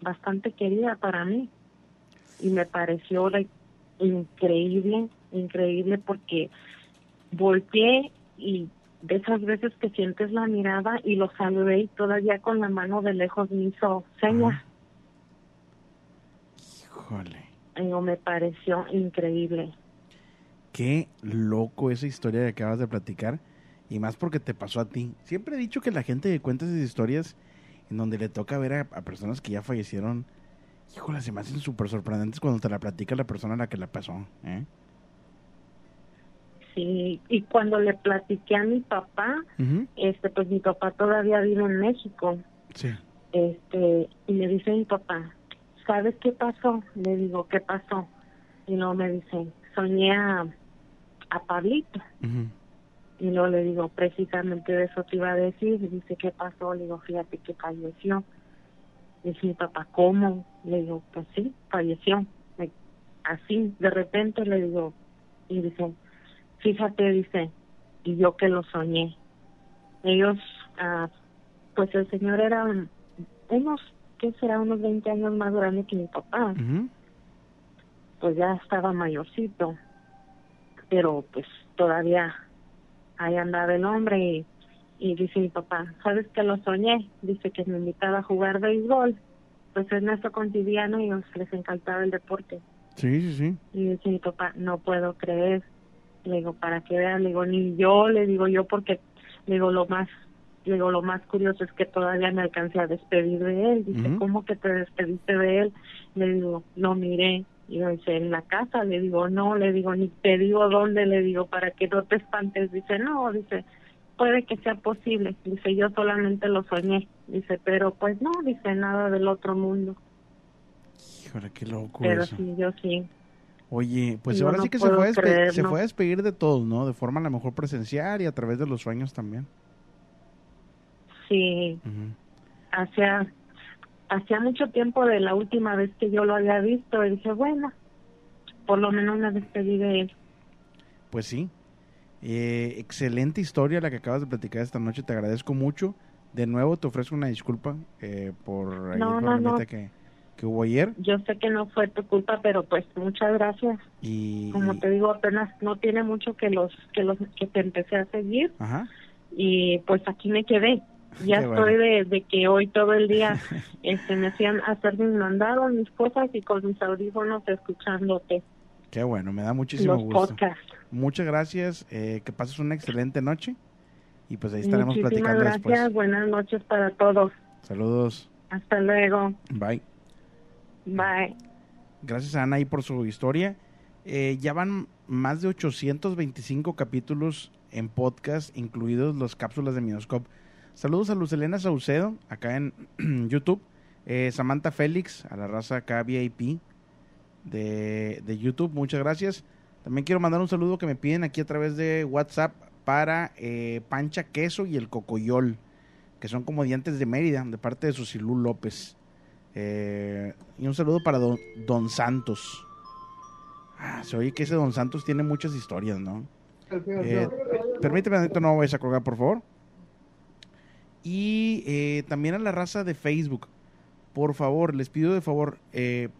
Bastante querida para mí y me pareció like, increíble, increíble porque volteé y de esas veces que sientes la mirada y lo saludé y todavía con la mano de lejos me hizo señas. Híjole. Me pareció increíble. Qué loco esa historia que acabas de platicar. Y más porque te pasó a ti. Siempre he dicho que la gente que cuenta esas historias en donde le toca ver a, a personas que ya fallecieron Híjole, se me hacen súper sorprendentes cuando te la platica la persona a la que la pasó. ¿eh? Sí, y cuando le platiqué a mi papá, este, pues mi papá todavía vive en México. Sí. Este, y le dice a mi papá, ¿sabes qué pasó? Le digo, ¿qué pasó? Y luego me dice, soñé a, a Pablito. Y luego le digo, precisamente de eso te iba a decir. Y dice, ¿qué pasó? Le digo, fíjate que falleció. Dice mi papá, ¿cómo? Le digo, pues sí, falleció. Así, de repente le digo, y dice, fíjate, dice, y yo que lo soñé. Ellos, ah, pues el señor era unos, ¿qué será? Unos 20 años más grande que mi papá. Pues ya estaba mayorcito, pero pues todavía ahí andaba el hombre y y dice mi papá, ¿sabes que lo soñé? Dice que me invitaba a jugar béisbol. Pues es nuestro cotidiano y les encantaba el deporte. Sí, sí, sí. Y dice mi papá, no puedo creer. Le digo, para que vean, le digo, ni yo, le digo yo, porque le digo, lo más, le digo, lo más curioso es que todavía me alcancé a despedir de él. Dice, ¿cómo que te despediste de él? Le digo, no miré. Y dice, en la casa, le digo, no, le digo, ni te digo dónde, le digo, para que no te espantes. Dice, no, dice, puede que sea posible. Dice, yo solamente lo soñé. Dice, pero pues no, dice nada del otro mundo. Híjole, qué loco Pero sí, yo sí. Oye, pues ahora sí que se fue, a se fue a despedir de todos, ¿no? De forma a lo mejor presencial y a través de los sueños también. Sí. Hacía, hacía mucho tiempo de la última vez que yo lo había visto y dije, bueno, por lo menos me despedí de él. Pues sí, eh, excelente historia la que acabas de platicar esta noche, te agradezco mucho. De nuevo te ofrezco una disculpa eh, por el no, Que, que, hubo ayer. Yo sé que no fue tu culpa, pero pues muchas gracias. Y como te digo, apenas no tiene mucho que los que los que te empecé a seguir. Y pues aquí me quedé. Ya estoy de, de, que hoy todo el día este, me hacían hacer mis mandados, mis cosas y con mis audífonos escuchándote. Qué bueno, me da muchísimo gusto. Muchas gracias, eh, que pases una excelente noche y pues ahí estaremos platicando gracias, después. buenas noches para todos. Saludos. Hasta luego. Bye. Bye. Gracias a Ana ahí por su historia. Eh, ya van más de 825 capítulos en podcast, incluidos los cápsulas de Minoscope. Saludos a Luz Elena Saucedo, acá en YouTube. Eh, Samantha Félix, a la raza acá VIP de, de YouTube, muchas gracias. También quiero mandar un saludo que me piden aquí a través de WhatsApp para eh, Pancha Queso y el Cocoyol, que son comediantes de Mérida, de parte de Susilú López. Eh, y un saludo para don, Santos. Ah, se oye que ese Don Santos tiene muchas historias, ¿no? Eh, permíteme, no vayas a colgar, por favor. Y eh, también a la raza de Facebook. Por favor, les pido de favor,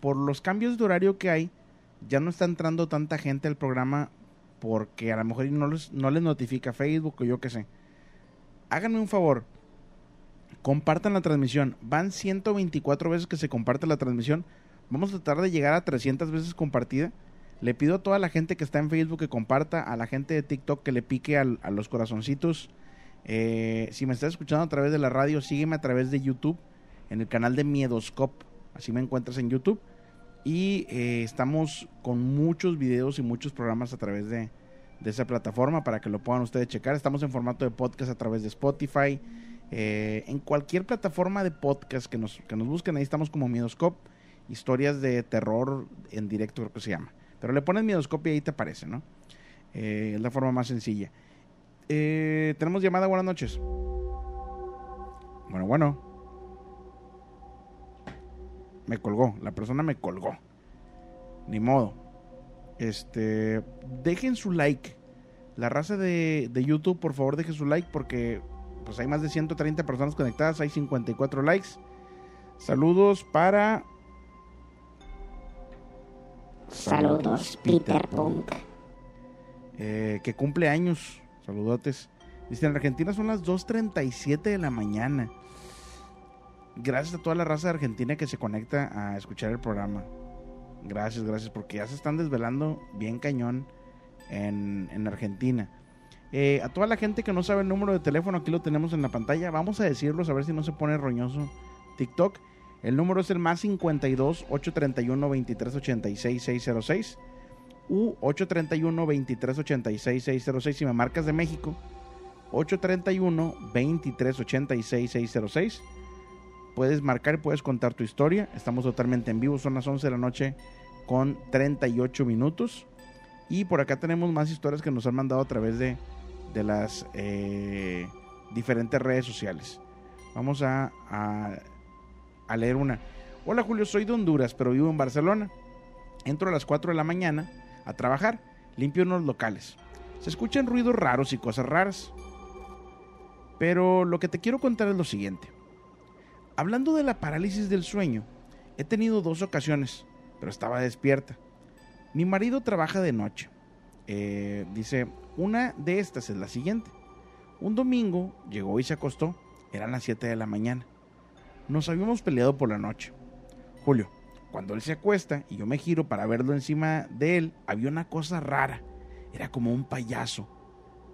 por los cambios de horario que hay, ya no está entrando tanta gente al programa porque a lo mejor no les, no les notifica Facebook o yo qué sé. Háganme un favor, compartan la transmisión. Van 124 veces que se comparte la transmisión. Vamos a tratar de llegar a 300 veces compartida. Le pido a toda la gente que está en Facebook que comparta, a la gente de TikTok que le pique a los corazoncitos. Eh, si me estás escuchando a través de la radio, sígueme a través de YouTube, en el canal de Miedoscope. Así me encuentras en YouTube. Y eh, estamos con muchos videos y muchos programas a través de, esa plataforma para que lo puedan ustedes checar. Estamos en formato de podcast a través de Spotify. Eh, en cualquier plataforma de podcast que nos, que nos busquen, ahí estamos como Miedoscope. Historias de terror en directo, creo que se llama. Pero le pones Miedoscope y ahí te aparece, ¿no? Eh, es la forma más sencilla. Tenemos llamada, buenas noches. Bueno, bueno me colgó, la persona me colgó. Ni modo. Este, dejen su like. La raza de, de YouTube, por favor, dejen su like porque pues hay más de 130 personas conectadas, hay 54 likes. Saludos para Saludos, Peter Punk. Eh, que cumple años. Saludotes. Dice, en Argentina son las 2.37 de la mañana gracias a toda la raza de Argentina que se conecta a escuchar el programa. Gracias, gracias, porque ya se están desvelando bien cañón en, Argentina. Eh, a toda la gente que no sabe el número de teléfono, aquí lo tenemos en la pantalla. Vamos a decirlo, a ver si no se pone roñoso TikTok. El número es el más 52 831 2386 606 u 831 2386 606 si me marcas de México 831 2386 606 puedes marcar y puedes contar tu historia. Estamos totalmente en vivo son las 11 de la noche con 38 minutos. Y por acá tenemos más historias que nos han mandado a través de, de las eh, diferentes redes sociales. Vamos a, a, a leer una. Hola Julio soy de Honduras pero vivo en Barcelona. Entro a las 4 de la mañana a trabajar, limpio unos locales. Se escuchan ruidos raros y cosas raras. Pero lo que te quiero contar es lo siguiente. Hablando de la parálisis del sueño, he tenido dos ocasiones, pero estaba despierta. Mi marido trabaja de noche. Eh, dice, una de estas es la siguiente. Un domingo llegó y se acostó. Eran las 7 de la mañana. Nos habíamos peleado por la noche. Julio, cuando él se acuesta y yo me giro para verlo encima de él, había una cosa rara. Era como un payaso,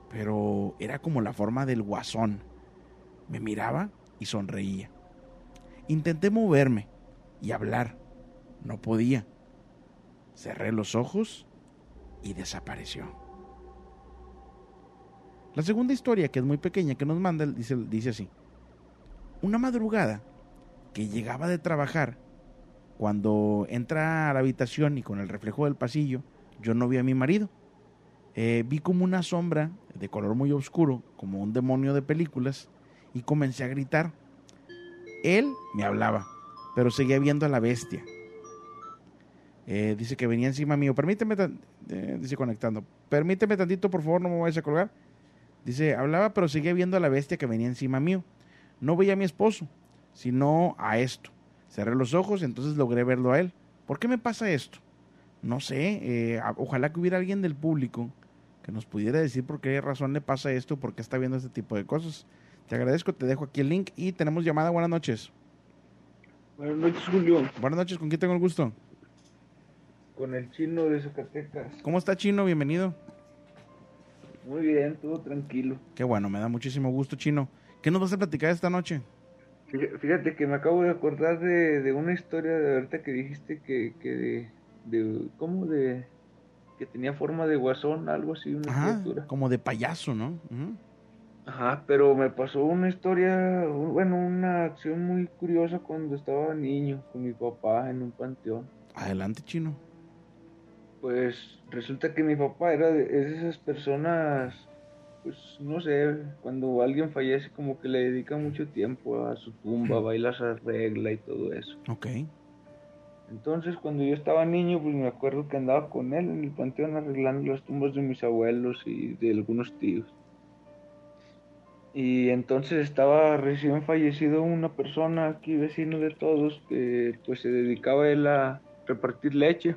pero era como la forma del guasón. Me miraba y sonreía. Intenté moverme y hablar. No podía. Cerré los ojos y desapareció. La segunda historia, que es muy pequeña, que nos manda, dice, dice así. Una madrugada que llegaba de trabajar, cuando entra a la habitación y con el reflejo del pasillo, yo no vi a mi marido. Eh, vi como una sombra de color muy oscuro, como un demonio de películas, y comencé a gritar. Él me hablaba, pero seguía viendo a la bestia. Eh, dice que venía encima mío. Permíteme, eh, dice conectando. Permíteme tantito, por favor, no me vayas a colgar. Dice, hablaba, pero seguía viendo a la bestia que venía encima mío. No veía a mi esposo, sino a esto. Cerré los ojos, entonces logré verlo a él. ¿Por qué me pasa esto? No sé, eh, ojalá que hubiera alguien del público que nos pudiera decir por qué razón le pasa esto, por qué está viendo este tipo de cosas. Te agradezco, te dejo aquí el link y tenemos llamada. Buenas noches. Buenas noches, Julio. Buenas noches, ¿con quién tengo el gusto? Con el chino de Zacatecas. ¿Cómo está, chino? Bienvenido. Muy bien, todo tranquilo. Qué bueno, me da muchísimo gusto, chino. ¿Qué nos vas a platicar esta noche? Fíjate que me acabo de acordar de, de una historia de ahorita que dijiste que, que de, de, ¿cómo de, que tenía forma de guasón, algo así, una Ajá, criatura. como de payaso, ¿no? Ajá, pero me pasó una historia, bueno, una acción muy curiosa cuando estaba niño con mi papá en un panteón. Adelante, chino. Pues resulta que mi papá era de, es de esas personas, pues no sé, cuando alguien fallece como que le dedica mucho tiempo a su tumba, baila esa regla y todo eso. Ok. Entonces cuando yo estaba niño, pues me acuerdo que andaba con él en el panteón arreglando las tumbas de mis abuelos y de algunos tíos. Y entonces estaba recién fallecido una persona aquí, vecino de todos, que pues se dedicaba él a repartir leche.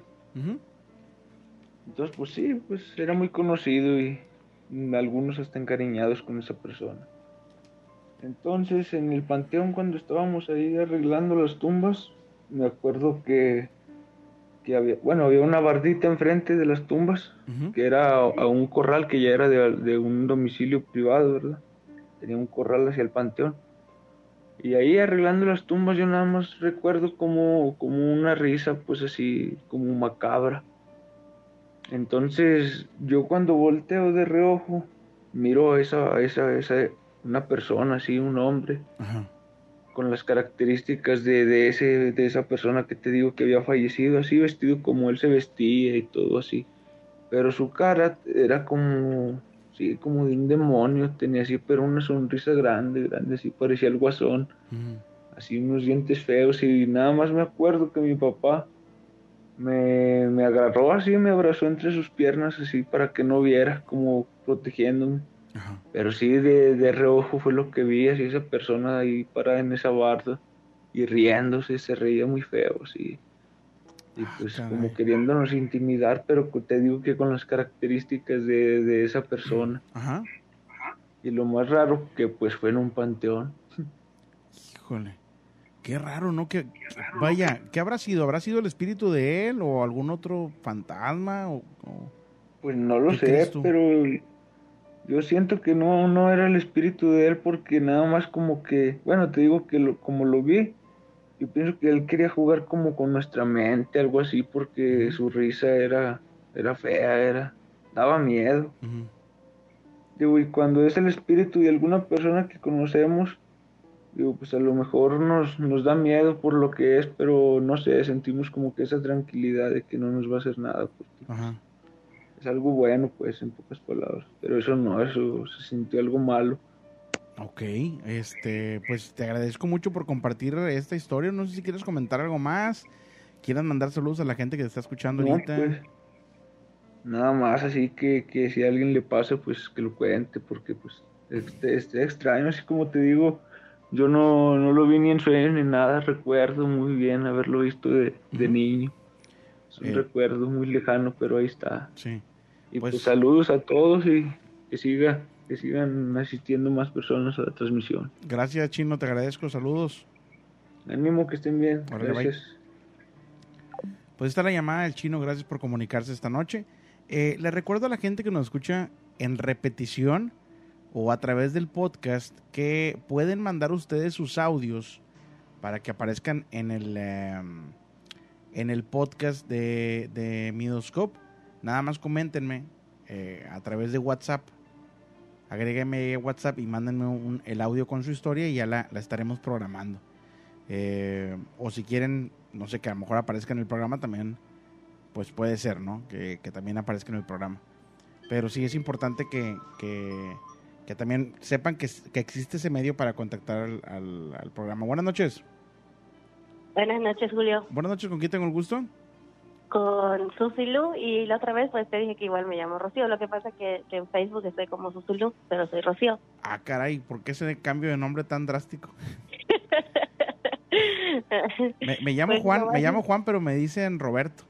Entonces, pues sí, pues era muy conocido y algunos hasta encariñados con esa persona. Entonces, en el panteón, cuando estábamos ahí arreglando las tumbas, me acuerdo que, que había, bueno, había una bardita enfrente de las tumbas, que era a, a un corral que ya era de, de un domicilio privado, ¿verdad? Tenía un corral hacia el panteón. Y ahí arreglando las tumbas, yo nada más recuerdo como, como una risa, pues así, como macabra. Entonces, yo cuando volteo de reojo, miro a esa, a esa, a esa, una persona así, un hombre, Ajá. con las características de, de, ese, de esa persona que te digo que había fallecido, así vestido como él se vestía y todo así. Pero su cara era como, sí, como de un demonio, tenía así, pero una sonrisa grande, grande, así parecía el guasón así unos dientes feos y nada más me acuerdo que mi papá me, me agarró así, me abrazó entre sus piernas así para que no viera, como protegiéndome. Ajá. Pero sí, de, de reojo fue lo que vi, así esa persona ahí parada en esa barda y riéndose, se reía muy feo, así. Y Ah, pues como queriéndonos intimidar, pero que te digo que con las características de, de esa persona. Ajá. Y lo más raro que pues fue en un panteón. Híjole. Qué raro, ¿no? Que, vaya, ¿qué habrá sido? ¿Habrá sido el espíritu de él o algún otro fantasma? O, o- Pues no lo ¿Qué sé, pero yo siento que no, no era el espíritu de él porque nada más como que, bueno, te digo que lo, como lo vi, yo pienso que él quería jugar como con nuestra mente, algo así, porque su risa era, era fea, era, daba miedo. Digo, y cuando es el espíritu de alguna persona que conocemos, digo, pues a lo mejor nos, nos da miedo por lo que es, pero no sé, sentimos como que esa tranquilidad de que no nos va a hacer nada. Porque Es algo bueno, pues, en pocas palabras. Pero eso no, eso se sintió algo malo. Ok, este, pues te agradezco mucho por compartir esta historia. No sé si quieres comentar algo más. Quieras mandar saludos a la gente que te está escuchando ahorita. Pues, nada más, así que, que si a alguien le pasa, pues que lo cuente, porque pues es, extraño, así como te digo, yo no, no lo vi ni en sueño ni nada, recuerdo muy bien haberlo visto de, niño. Es un eh. recuerdo muy lejano, pero ahí está. Sí. Y pues, pues saludos a todos y que siga que sigan asistiendo más personas a la transmisión. Gracias, Chino, te agradezco. Saludos. Ánimo, que estén bien. gracias. Pues está la llamada del Chino. Gracias por comunicarse esta noche. Eh, le recuerdo a la gente que nos escucha en repetición o a través del podcast que pueden mandar ustedes sus audios para que aparezcan en el, em, en el podcast de, de Midoscope. Nada más coméntenme eh, a través de WhatsApp agrégueme WhatsApp y mándenme el audio con su historia y ya la, estaremos programando. Eh, o si quieren, no sé, que a lo mejor aparezca en el programa también, pues puede ser, ¿no? Que, también aparezca en el programa. Pero sí es importante que, que, también sepan que, existe ese medio para contactar al, al programa. Buenas noches. Buenas noches, Julio. Buenas noches, ¿con quién tengo el gusto? con Susilu y la otra vez pues te dije que igual me llamo Rocío. Lo que pasa que, que en Facebook estoy como Susilu, pero soy Rocío. Ah, caray, ¿por qué ese cambio de nombre tan drástico? me, llamo pues, Juan, me llamo Juan, pero me dicen Roberto.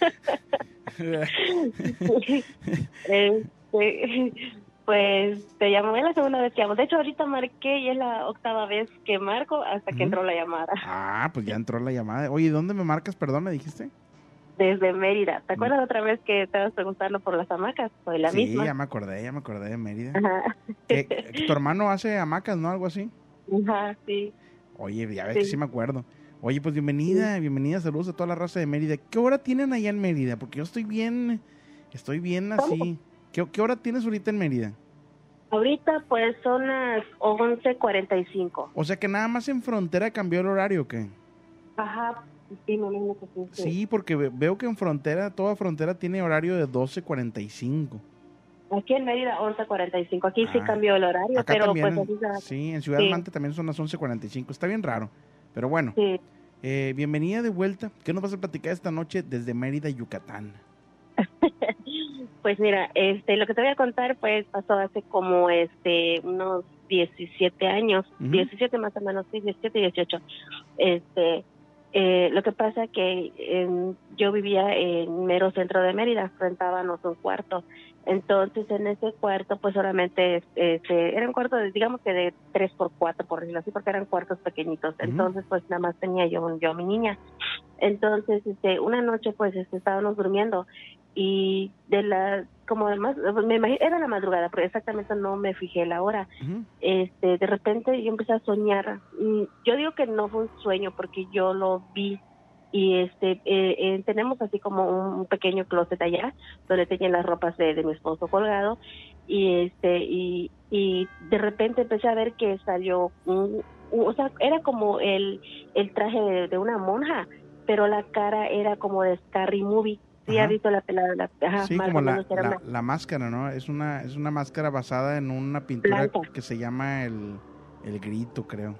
este, pues te llamé la segunda vez que llamo. De hecho, ahorita marqué y es la octava vez que marco hasta que entró la llamada. Ah, pues ya entró la llamada. Oye, ¿dónde me marcas? Perdón, me dijiste desde Mérida. ¿Te acuerdas otra vez que estabas preguntando por las hamacas? Soy la misma. Sí, ya me acordé, ya me acordé de Mérida. tu hermano hace hamacas, ¿no? Algo así. Ajá, sí. Oye, ya ves que sí me acuerdo. Oye, pues bienvenida, bienvenida, saludos a toda la raza de Mérida. ¿Qué hora tienen allá en Mérida? Porque yo estoy bien, estoy bien así. ¿Qué, ¿Qué, hora tienes ahorita en Mérida? Ahorita pues son las 11.45. O sea que nada más en frontera cambió el horario, ¿o qué? Ajá, Sí, porque veo que en frontera, toda frontera tiene horario de 12.45. Aquí en Mérida 11.45, aquí sí ah, cambió el horario, pero pues Sí, en Ciudad Mante también son las 11.45, está bien raro, pero bueno. Eh, bienvenida de vuelta. ¿Qué nos vas a platicar esta noche desde Mérida, Yucatán? Pues mira, este, lo que te voy a contar pues pasó hace como este unos 17 años, 17 más o menos, sí, 17 y 18. Este, eh, lo que pasa que yo vivía en mero centro de Mérida, rentábamos un cuarto. Entonces, en ese cuarto, pues solamente este, era un cuarto, de, digamos que de tres por cuatro, por decirlo así, porque eran cuartos pequeñitos. Entonces, pues nada más tenía yo, yo mi niña. Entonces, este, una noche, pues este, estábamos durmiendo y de la como además me imagino, era la madrugada pero exactamente no me fijé la hora. Este de repente yo empecé a soñar mm, yo digo que no fue un sueño porque yo lo vi y este eh, eh, tenemos así como un pequeño closet allá donde tenía las ropas de, mi esposo colgado y este y, y de repente empecé a ver que salió un, o sea era como el el traje de, de una monja pero la cara era como de Scary Movie Sí, ha visto la pelada. La, sí, como la, la, máscara, ¿no? Es una, es una máscara basada en una pintura que se llama el, el grito, creo.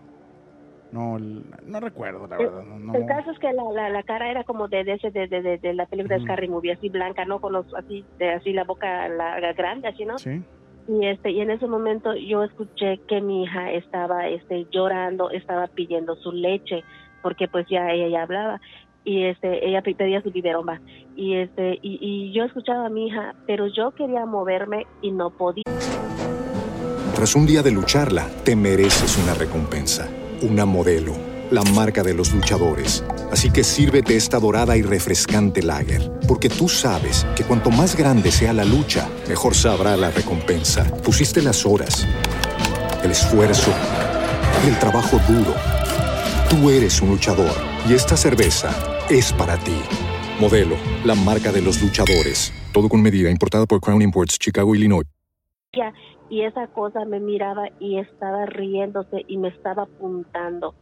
No, no recuerdo, la verdad. No, El caso es que la, la, cara era como de, de, ese, de, de, de la película de Scary Movie, así blanca, ¿no? Con los, así, de, así la boca la, grande, así, ¿no? Sí. Y, este, y en ese momento yo escuché que mi hija estaba este, llorando, estaba pidiendo su leche, porque pues ya ella ya hablaba y este ella pedía su biberón y este y, yo escuchaba a mi hija pero yo quería moverme y no podía. Tras un día de lucharla te mereces una recompensa una modelo la marca de los luchadores. Así que sírvete esta dorada y refrescante lager porque tú sabes que cuanto más grande sea la lucha mejor sabrá la recompensa. Pusiste las horas el esfuerzo el trabajo duro Tú eres un luchador y esta cerveza es para ti. Modelo, la marca de los luchadores. Todo con medida, importada por Crown Imports, Chicago, Illinois. Y esa cosa me miraba y estaba riéndose y me estaba apuntando.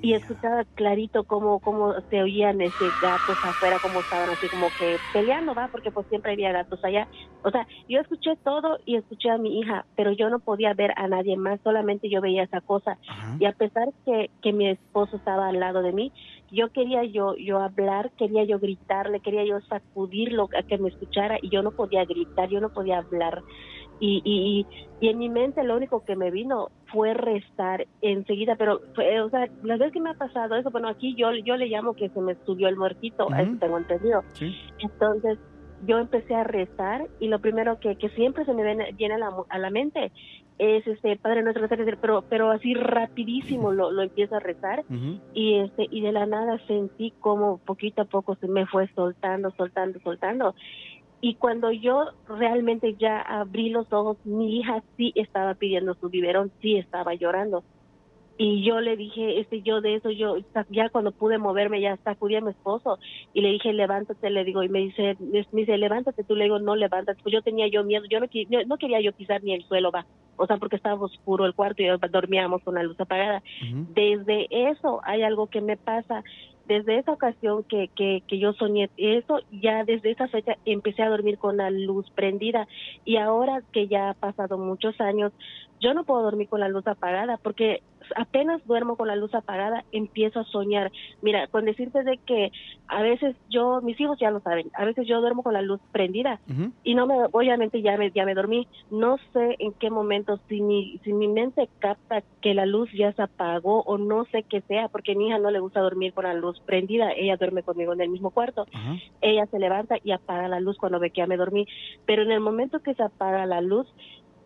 Y escuchaba clarito cómo, cómo se oían ese gatos afuera, cómo estaban así como que peleando, ¿va? Porque pues siempre había gatos allá. O sea, yo escuché todo y escuché a mi hija, pero yo no podía ver a nadie más, solamente yo veía esa cosa. Y a pesar que, que mi esposo estaba al lado de mí, yo quería yo, yo hablar, quería yo gritarle, quería yo sacudirlo a que me escuchara y yo no podía gritar, yo no podía hablar. Y, y, y en mi mente lo único que me vino fue rezar enseguida, pero, fue, o sea, las veces que me ha pasado eso, bueno, aquí yo, yo le llamo que se me subió el muertito, a eso tengo entendido. Entonces, yo empecé a rezar y lo primero que, que siempre se me viene, viene a, la, a la mente es este Padre nuestro, pero pero así rapidísimo lo, lo empiezo a rezar y este y de la nada sentí como poquito a poco se me fue soltando, soltando, soltando y cuando yo realmente ya abrí los ojos, mi hija sí estaba pidiendo su biberón, sí estaba llorando. Y yo le dije, este, yo de eso, yo ya cuando pude moverme, ya sacudí a mi esposo y le dije, levántate, le digo, y me dice, me dice, levántate, tú le digo, no, levántate. Pues yo tenía yo miedo, yo no, no quería yo pisar ni el suelo, va. O sea, porque estaba oscuro el cuarto y dormíamos con la luz apagada. Desde eso hay algo que me pasa desde esa ocasión que, que, que yo soñé eso, ya desde esa fecha empecé a dormir con la luz prendida. Y ahora que ya ha pasado muchos años, yo no puedo dormir con la luz apagada porque apenas duermo con la luz apagada empiezo a soñar. Mira, con decirte de que a veces yo, mis hijos ya lo saben, a veces yo duermo con la luz prendida y no me, obviamente ya me, ya me dormí. No sé en qué momento, si mi, si mi mente capta que la luz ya se apagó o no sé qué sea, porque a mi hija no le gusta dormir con la luz prendida, ella duerme conmigo en el mismo cuarto. Ella se levanta y apaga la luz cuando ve que ya me dormí, pero en el momento que se apaga la luz,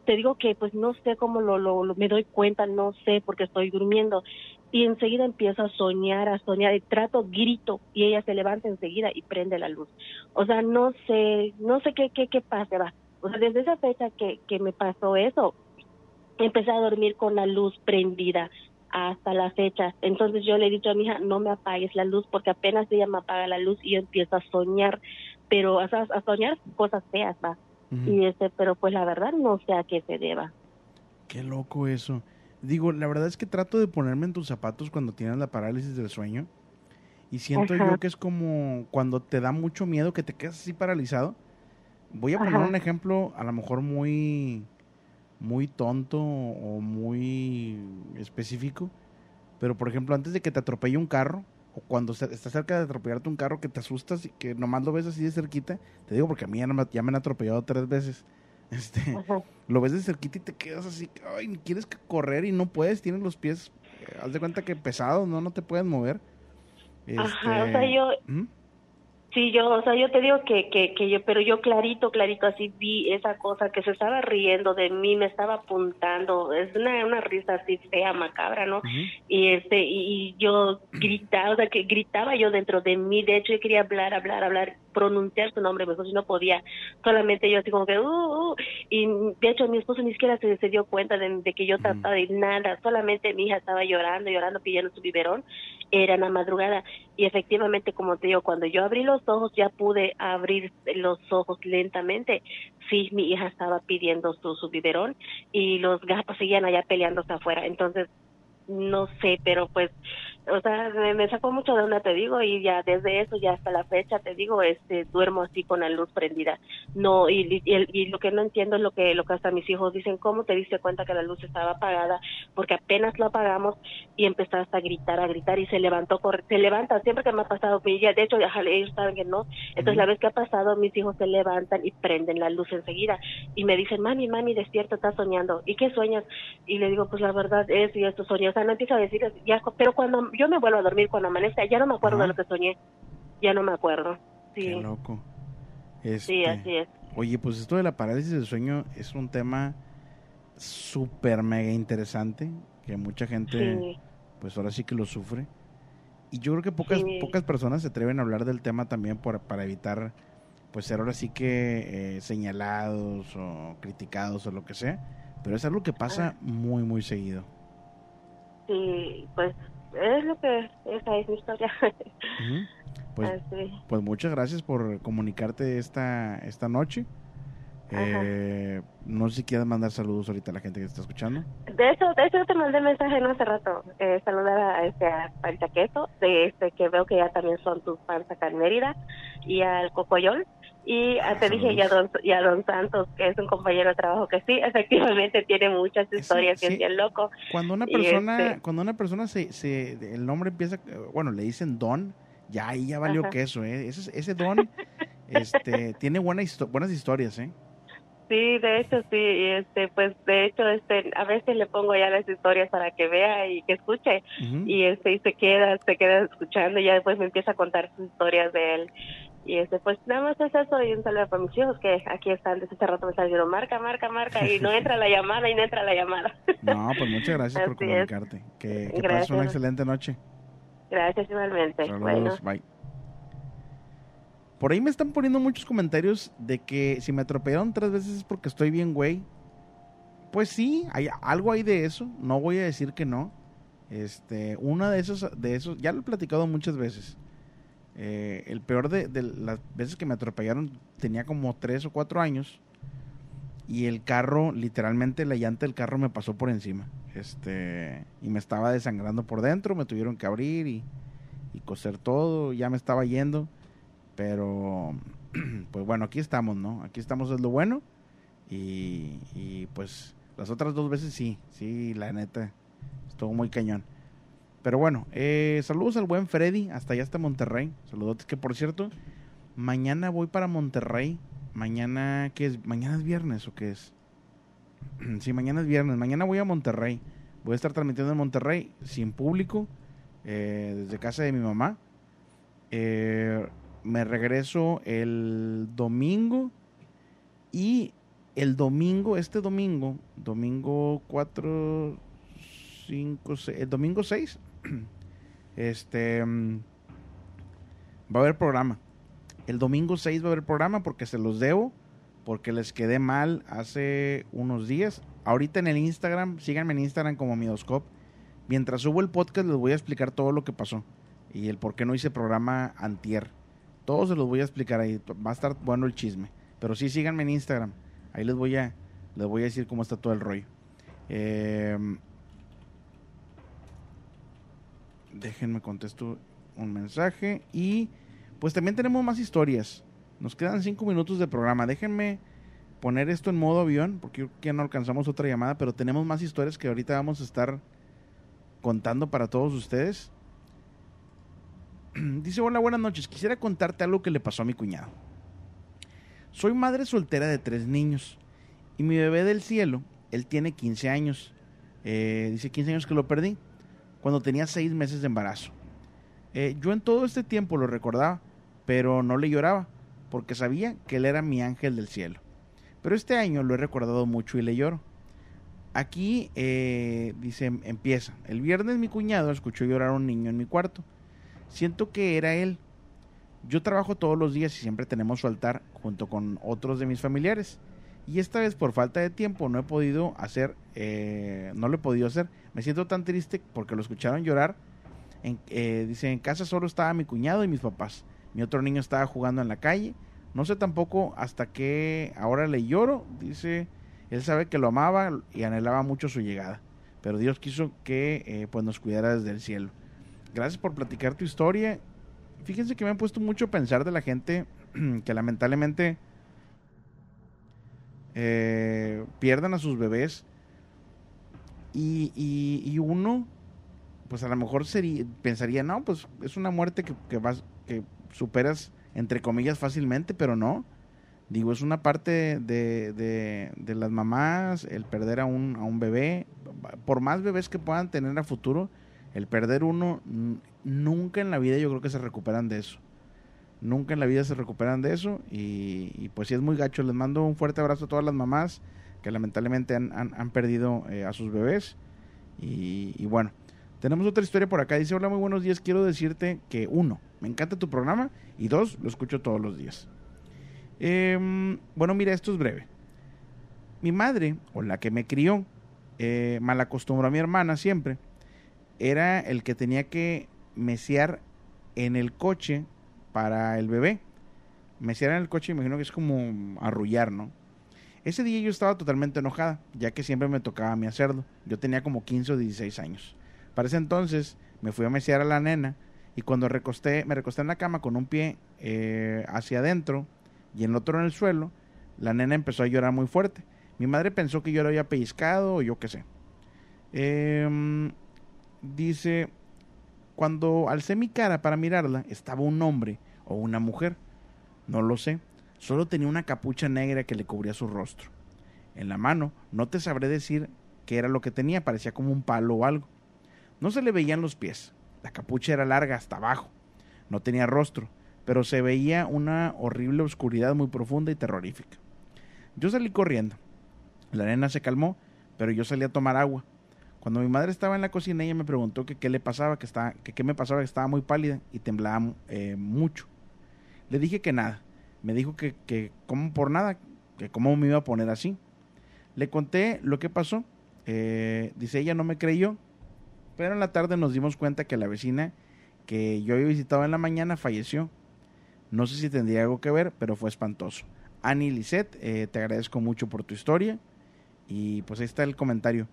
te digo que pues no sé cómo lo, lo, me doy cuenta, no sé porque estoy durmiendo y enseguida empiezo a soñar, a soñar y trato, grito y ella se levanta enseguida y prende la luz. O sea, no sé, no sé qué, qué, qué pasa, va. O sea, desde esa fecha que, que me pasó eso, empecé a dormir con la luz prendida hasta la fecha. Entonces yo le he dicho a mi hija, no me apagues la luz porque apenas ella me apaga la luz y yo empiezo a soñar, pero a, a soñar cosas feas, va y este pero pues la verdad no sé a qué se deba. Qué loco eso. Digo la verdad es que trato de ponerme en tus zapatos cuando tienes la parálisis del sueño y siento yo que es como cuando te da mucho miedo que te quedas así paralizado. Voy a poner un ejemplo a lo mejor muy muy tonto o muy específico pero por ejemplo antes de que te atropelle un carro o cuando estás cerca de atropellarte un carro que te asustas y que nomás lo ves así de cerquita, te digo porque a mí ya, me, han atropellado tres veces. Este, lo ves de cerquita y te quedas así, ay, quieres correr y no puedes, tienes los pies, eh, haz de cuenta que pesados, no, no te puedes mover. Ajá, o sea, este, yo, ¿Mm? Sí, yo, o sea, yo te digo que, que, que yo, pero yo clarito, clarito así vi esa cosa que se estaba riendo de mí, me estaba apuntando, es una, una risa así fea, macabra, ¿no? Y este, y, yo gritaba, o sea, que gritaba yo dentro de mí, de hecho yo quería hablar, hablar, hablar, pronunciar su nombre, mejor si no podía, solamente yo así como que, uh, uh, y de hecho mi esposo ni siquiera se, se dio cuenta de, que yo trataba de nada, solamente mi hija estaba llorando, llorando, pidiendo su biberón, era la madrugada, y efectivamente, como te digo, cuando yo abrí los ojos, ya pude abrir los ojos lentamente, sí, mi hija estaba pidiendo su, su biberón, y los gatos seguían allá peleándose afuera, entonces, no sé, pero pues o sea, me, sacó mucho de onda, te digo, y ya desde eso, ya hasta la fecha, te digo, este, duermo así con la luz prendida. No, y, y, lo que no entiendo es lo que, lo que hasta mis hijos dicen, ¿cómo te diste cuenta que la luz estaba apagada? Porque apenas lo apagamos y empezaste a gritar, a gritar, y se levantó, se levanta, siempre que me ha pasado, de hecho, ellos saben que no, entonces la vez que ha pasado, mis hijos se levantan y prenden la luz enseguida, y me dicen, mami, mami, despierta, estás soñando, ¿y qué sueñas? Y le digo, pues la verdad es, y esto sueño, o sea, no empiezo a decir, ya, pero cuando yo me vuelvo a dormir cuando amanece, ya no me acuerdo de lo que soñé, ya no me acuerdo. Sí. Qué loco. sí, este, así es. Oye, pues esto de la parálisis del sueño es un tema súper mega interesante, que mucha gente, pues ahora sí que lo sufre. Y yo creo que pocas, pocas personas se atreven a hablar del tema también por, para evitar, pues ser ahora sí que eh, señalados o criticados o lo que sea. Pero es algo que pasa ah. muy, muy seguido. Sí, pues es lo que esa es mi historia. Pues, Así. pues muchas gracias por comunicarte esta, esta noche. Eh, no sé si quieres mandar saludos ahorita a la gente que está escuchando. De hecho, de hecho te mandé mensaje no hace rato, eh, saludar a este a Pancha Queso, de este que veo que ya también son tus fans acá en Mérida, y al Cocoyol, y ah, te dije ya don, y a Don Santos, que es un compañero de trabajo que sí, efectivamente tiene muchas historias, que sí. es bien loco. Cuando una persona, este, cuando una persona se, se, el nombre empieza, bueno, le dicen don, ya ahí ya valió Ajá. queso, ¿eh? Ese, ese don, este, tiene buena histo- buenas historias, ¿eh? Sí, de hecho sí, y este pues de hecho este a veces le pongo ya las historias para que vea y que escuche Ujú. y este y se queda se queda escuchando y ya después me empieza a contar sus historias de él y este pues nada más es eso y un saludo para mis hijos que aquí están desde hace rato me están diciendo marca marca marca y no entra la llamada y no entra la llamada No, pues muchas gracias por es. comunicarte. Que, que pases una excelente noche. gracias igualmente Saludos, bueno bye. Por ahí me están poniendo muchos comentarios de que si me atropellaron tres veces es porque estoy bien, güey. Pues sí, hay algo ahí de eso. No voy a decir que no. Este, una de esos, de esos, ya lo he platicado muchas veces. Eh, el peor de, las veces que me atropellaron tenía como tres o cuatro años y el carro, literalmente la llanta del carro me pasó por encima. Este, y me estaba desangrando por dentro, me tuvieron que abrir y, y coser todo, ya me estaba yendo, pero pues bueno, aquí estamos, ¿no? Aquí estamos es lo bueno y, y pues las otras dos veces sí, sí, la neta, estuvo muy cañón. Pero bueno, eh, saludos al buen Freddy, hasta allá hasta Monterrey. Saludotes que por cierto, mañana voy para Monterrey. Mañana, ¿qué es? ¿Mañana es viernes o qué es? sí, mañana es viernes. Mañana voy a Monterrey. Voy a estar transmitiendo en Monterrey sin público, eh, desde casa de mi mamá. Eh, me regreso el domingo y el domingo, este domingo, domingo 4, 5, 6, el domingo 6, este, mm, va a haber programa. El domingo 6 va a haber programa porque se los debo, porque les quedé mal hace unos días. Ahorita en el Instagram, síganme en Instagram como Midoscop. Mientras subo el podcast les voy a explicar todo lo que pasó y el por qué no hice programa antier. Todo se los voy a explicar ahí. Va a estar bueno el chisme. Pero sí, síganme en Instagram. Ahí les voy a, les voy a decir cómo está todo el rollo. Eh, déjenme contesto un mensaje. Y pues también tenemos más historias. Nos quedan cinco minutos de programa. Déjenme poner esto en modo avión, porque ya no alcanzamos otra llamada, pero tenemos más historias que ahorita vamos a estar contando para todos ustedes. Dice, hola, buenas noches. Quisiera contarte algo que le pasó a mi cuñado. Soy madre soltera de tres niños y mi bebé del cielo, él tiene 15 años. Eh, dice 15 años que lo perdí cuando tenía 6 meses de embarazo. Eh, yo en todo este tiempo lo recordaba, pero no le lloraba porque sabía que él era mi ángel del cielo. Pero este año lo he recordado mucho y le lloro. Aquí eh, dice, empieza. El viernes mi cuñado escuchó llorar a un niño en mi cuarto. Siento que era él. Yo trabajo todos los días y siempre tenemos su altar junto con otros de mis familiares. Y esta vez por falta de tiempo no he podido hacer, eh, no lo he podido hacer. Me siento tan triste porque lo escucharon llorar. En, eh, dice, en casa solo estaba mi cuñado y mis papás. Mi otro niño estaba jugando en la calle. No sé tampoco hasta qué ahora le lloro. Dice, él sabe que lo amaba y anhelaba mucho su llegada. Pero Dios quiso que eh, pues nos cuidara desde el cielo. Gracias por platicar tu historia. Fíjense que me han puesto mucho a pensar de la gente que lamentablemente eh, pierden a sus bebés. Y uno, pues a lo mejor sería, pensaría, no, pues es una muerte que, que, vas, que superas, entre comillas, fácilmente, pero no. Digo, es una parte de, de, de las mamás, el perder a un, a un bebé. Por más bebés que puedan tener a futuro, el perder uno, nunca en la vida yo creo que se recuperan de eso. Nunca en la vida se recuperan de eso. Y, pues sí es muy gacho. Les mando un fuerte abrazo a todas las mamás que lamentablemente han, han, perdido eh, a sus bebés. Y, bueno, tenemos otra historia por acá. Dice, hola, muy buenos días. Quiero decirte que uno, me encanta tu programa. Y dos, lo escucho todos los días. Eh, bueno, mira, esto es breve. Mi madre, o la que me crió, eh, mal acostumbró a mi hermana siempre era el que tenía que mesear en el coche para el bebé. Mesear en el coche, imagino que es como arrullar, ¿no? Ese día yo estaba totalmente enojada, ya que siempre me tocaba a mí. Yo tenía como 15 o 16 años. Para ese entonces me fui a mesear a la nena y cuando recosté, me recosté en la cama con un pie eh, hacia adentro y el otro en el suelo, la nena empezó a llorar muy fuerte. Mi madre pensó que yo la había pellizcado o yo qué sé. Em, dice, cuando alcé mi cara para mirarla, estaba un hombre o una mujer. No lo sé. Solo tenía una capucha negra que le cubría su rostro. En la mano, no te sabré decir qué era lo que tenía, parecía como un palo o algo. No se le veían los pies. La capucha era larga hasta abajo. No tenía rostro, pero se veía una horrible oscuridad muy profunda y terrorífica. Yo salí corriendo. La nena se calmó, pero yo salí a tomar agua. Cuando mi madre estaba en la cocina, ella me preguntó qué le pasaba, que, estaba, que qué me pasaba, que estaba muy pálida y temblaba eh, mucho. Le dije que nada. Me dijo que, que como por nada, que cómo me iba a poner así. Le conté lo que pasó. Eh, dice, ella no me creyó, pero en la tarde nos dimos cuenta que la vecina que yo había visitado en la mañana falleció. No sé si tendría algo que ver, pero fue espantoso. Annie Lisette, eh, te agradezco mucho por tu historia. Y pues ahí está el comentario.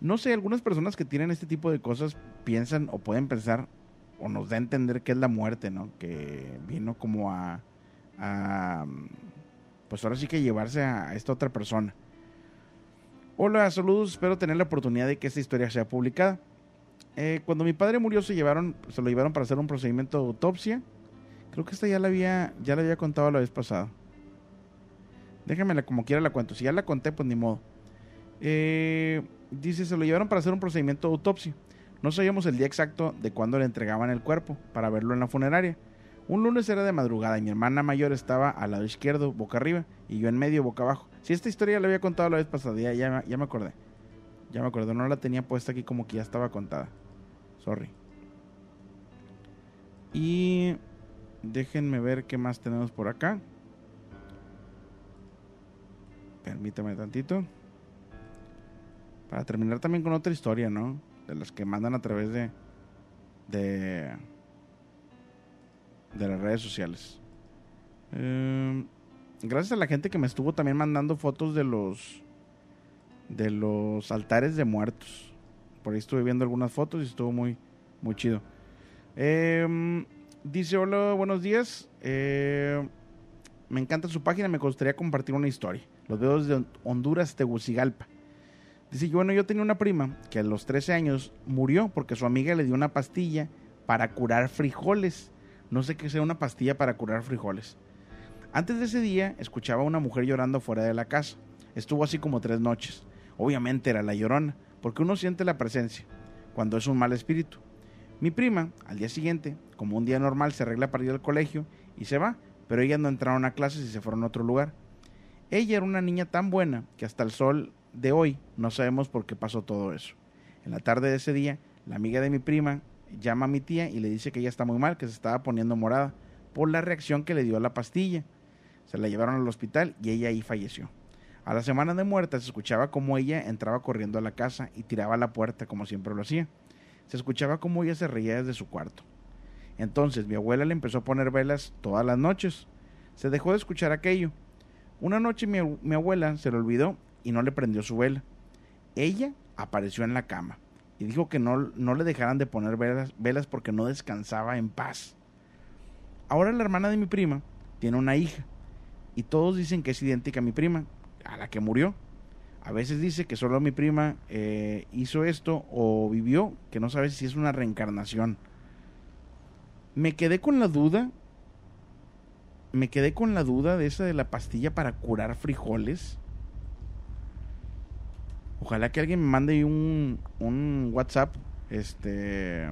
No sé, algunas personas que tienen este tipo de cosas piensan o pueden pensar o nos da a entender que es la muerte, ¿no? Que vino como a, a pues ahora sí que llevarse a esta otra persona. Hola, saludos, espero tener la oportunidad de que esta historia sea publicada. Eh, cuando mi padre murió se llevaron, se lo llevaron para hacer un procedimiento de autopsia. Creo que esta ya la había, ya la había contado la vez pasada. Déjamela como quiera la cuento. Si ya la conté, pues ni modo. Eh, dice, se lo llevaron para hacer un procedimiento de autopsia. No sabíamos el día exacto de cuándo le entregaban el cuerpo para verlo en la funeraria. Un lunes era de madrugada y mi hermana mayor estaba al lado izquierdo, boca arriba, y yo en medio, boca abajo. Si esta historia la había contado la vez pasada, ya, ya, me acordé. Ya me acordé, no la tenía puesta aquí como que ya estaba contada. Sorry. Y déjenme ver qué más tenemos por acá. Permítame tantito. Para terminar también con otra historia, ¿no? De las que mandan a través de. de. de las redes sociales. Em, gracias a la gente que me estuvo también mandando fotos de los. de los altares de muertos. Por ahí estuve viendo algunas fotos y estuvo muy, muy chido. Em, dice: Hola, buenos días. Eh, me encanta su página. Me gustaría compartir una historia. Los veo desde Honduras, Tegucigalpa. Dice, bueno, yo tenía una prima que a los 13 años murió porque su amiga le dio una pastilla para curar frijoles. No sé qué sea una pastilla para curar frijoles. Antes de ese día, escuchaba a una mujer llorando fuera de la casa. Estuvo así como tres noches. Obviamente era la llorona, porque uno siente la presencia, cuando es un mal espíritu. Mi prima, al día siguiente, como un día normal, se arregla para ir al colegio y se va, pero ellas no entraron a clases y se fueron a otro lugar. Ella era una niña tan buena que hasta el sol de hoy no sabemos por qué pasó todo eso. En la tarde de ese día, la amiga de mi prima llama a mi tía y le dice que ella está muy mal, que se estaba poniendo morada por la reacción que le dio a la pastilla. Se la llevaron al hospital y ella ahí falleció. A la semana de muerte se escuchaba como ella entraba corriendo a la casa y tiraba la puerta como siempre lo hacía. Se escuchaba como ella se reía desde su cuarto. Entonces mi abuela le empezó a poner velas todas las noches. Se dejó de escuchar aquello una noche mi, abuela se le olvidó y no le prendió su vela. Ella apareció en la cama y dijo que no, no le dejaran de poner velas, velas porque no descansaba en paz. Ahora la hermana de mi prima tiene una hija y todos dicen que es idéntica a mi prima, a la que murió. A veces dice que solo mi prima eh, hizo esto o vivió, que no sabe si es una reencarnación. Me quedé con la duda me quedé con la duda de esa de la pastilla para curar frijoles. Ojalá que alguien me mande un, un WhatsApp. Este.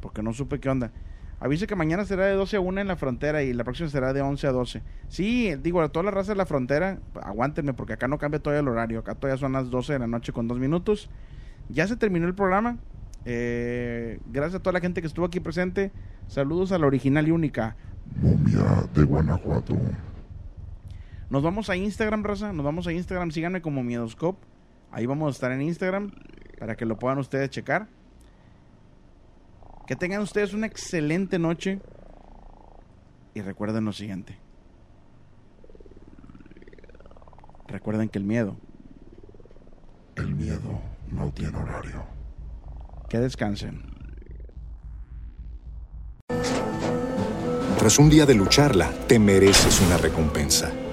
Porque no supe qué onda. Avise que mañana será de 12 a 1 en la frontera y la próxima será de 11 a 12. Sí, digo, a toda la raza de la frontera, aguántenme porque acá no cambia todavía el horario. Acá todavía son las 12 de la noche con dos minutos. Ya se terminó el programa. Eh, gracias a toda la gente que estuvo aquí presente. Saludos a la original y única Momia de Guanajuato. Nos vamos a Instagram, raza. Nos vamos a Instagram. Síganme como Miedoscope. Ahí vamos a estar en Instagram. para que lo puedan ustedes checar. Que tengan ustedes una excelente noche y recuerden lo siguiente. Recuerden que el miedo. El miedo no tiene horario. Que descansen. Tras un día de lucharla, te mereces una recompensa,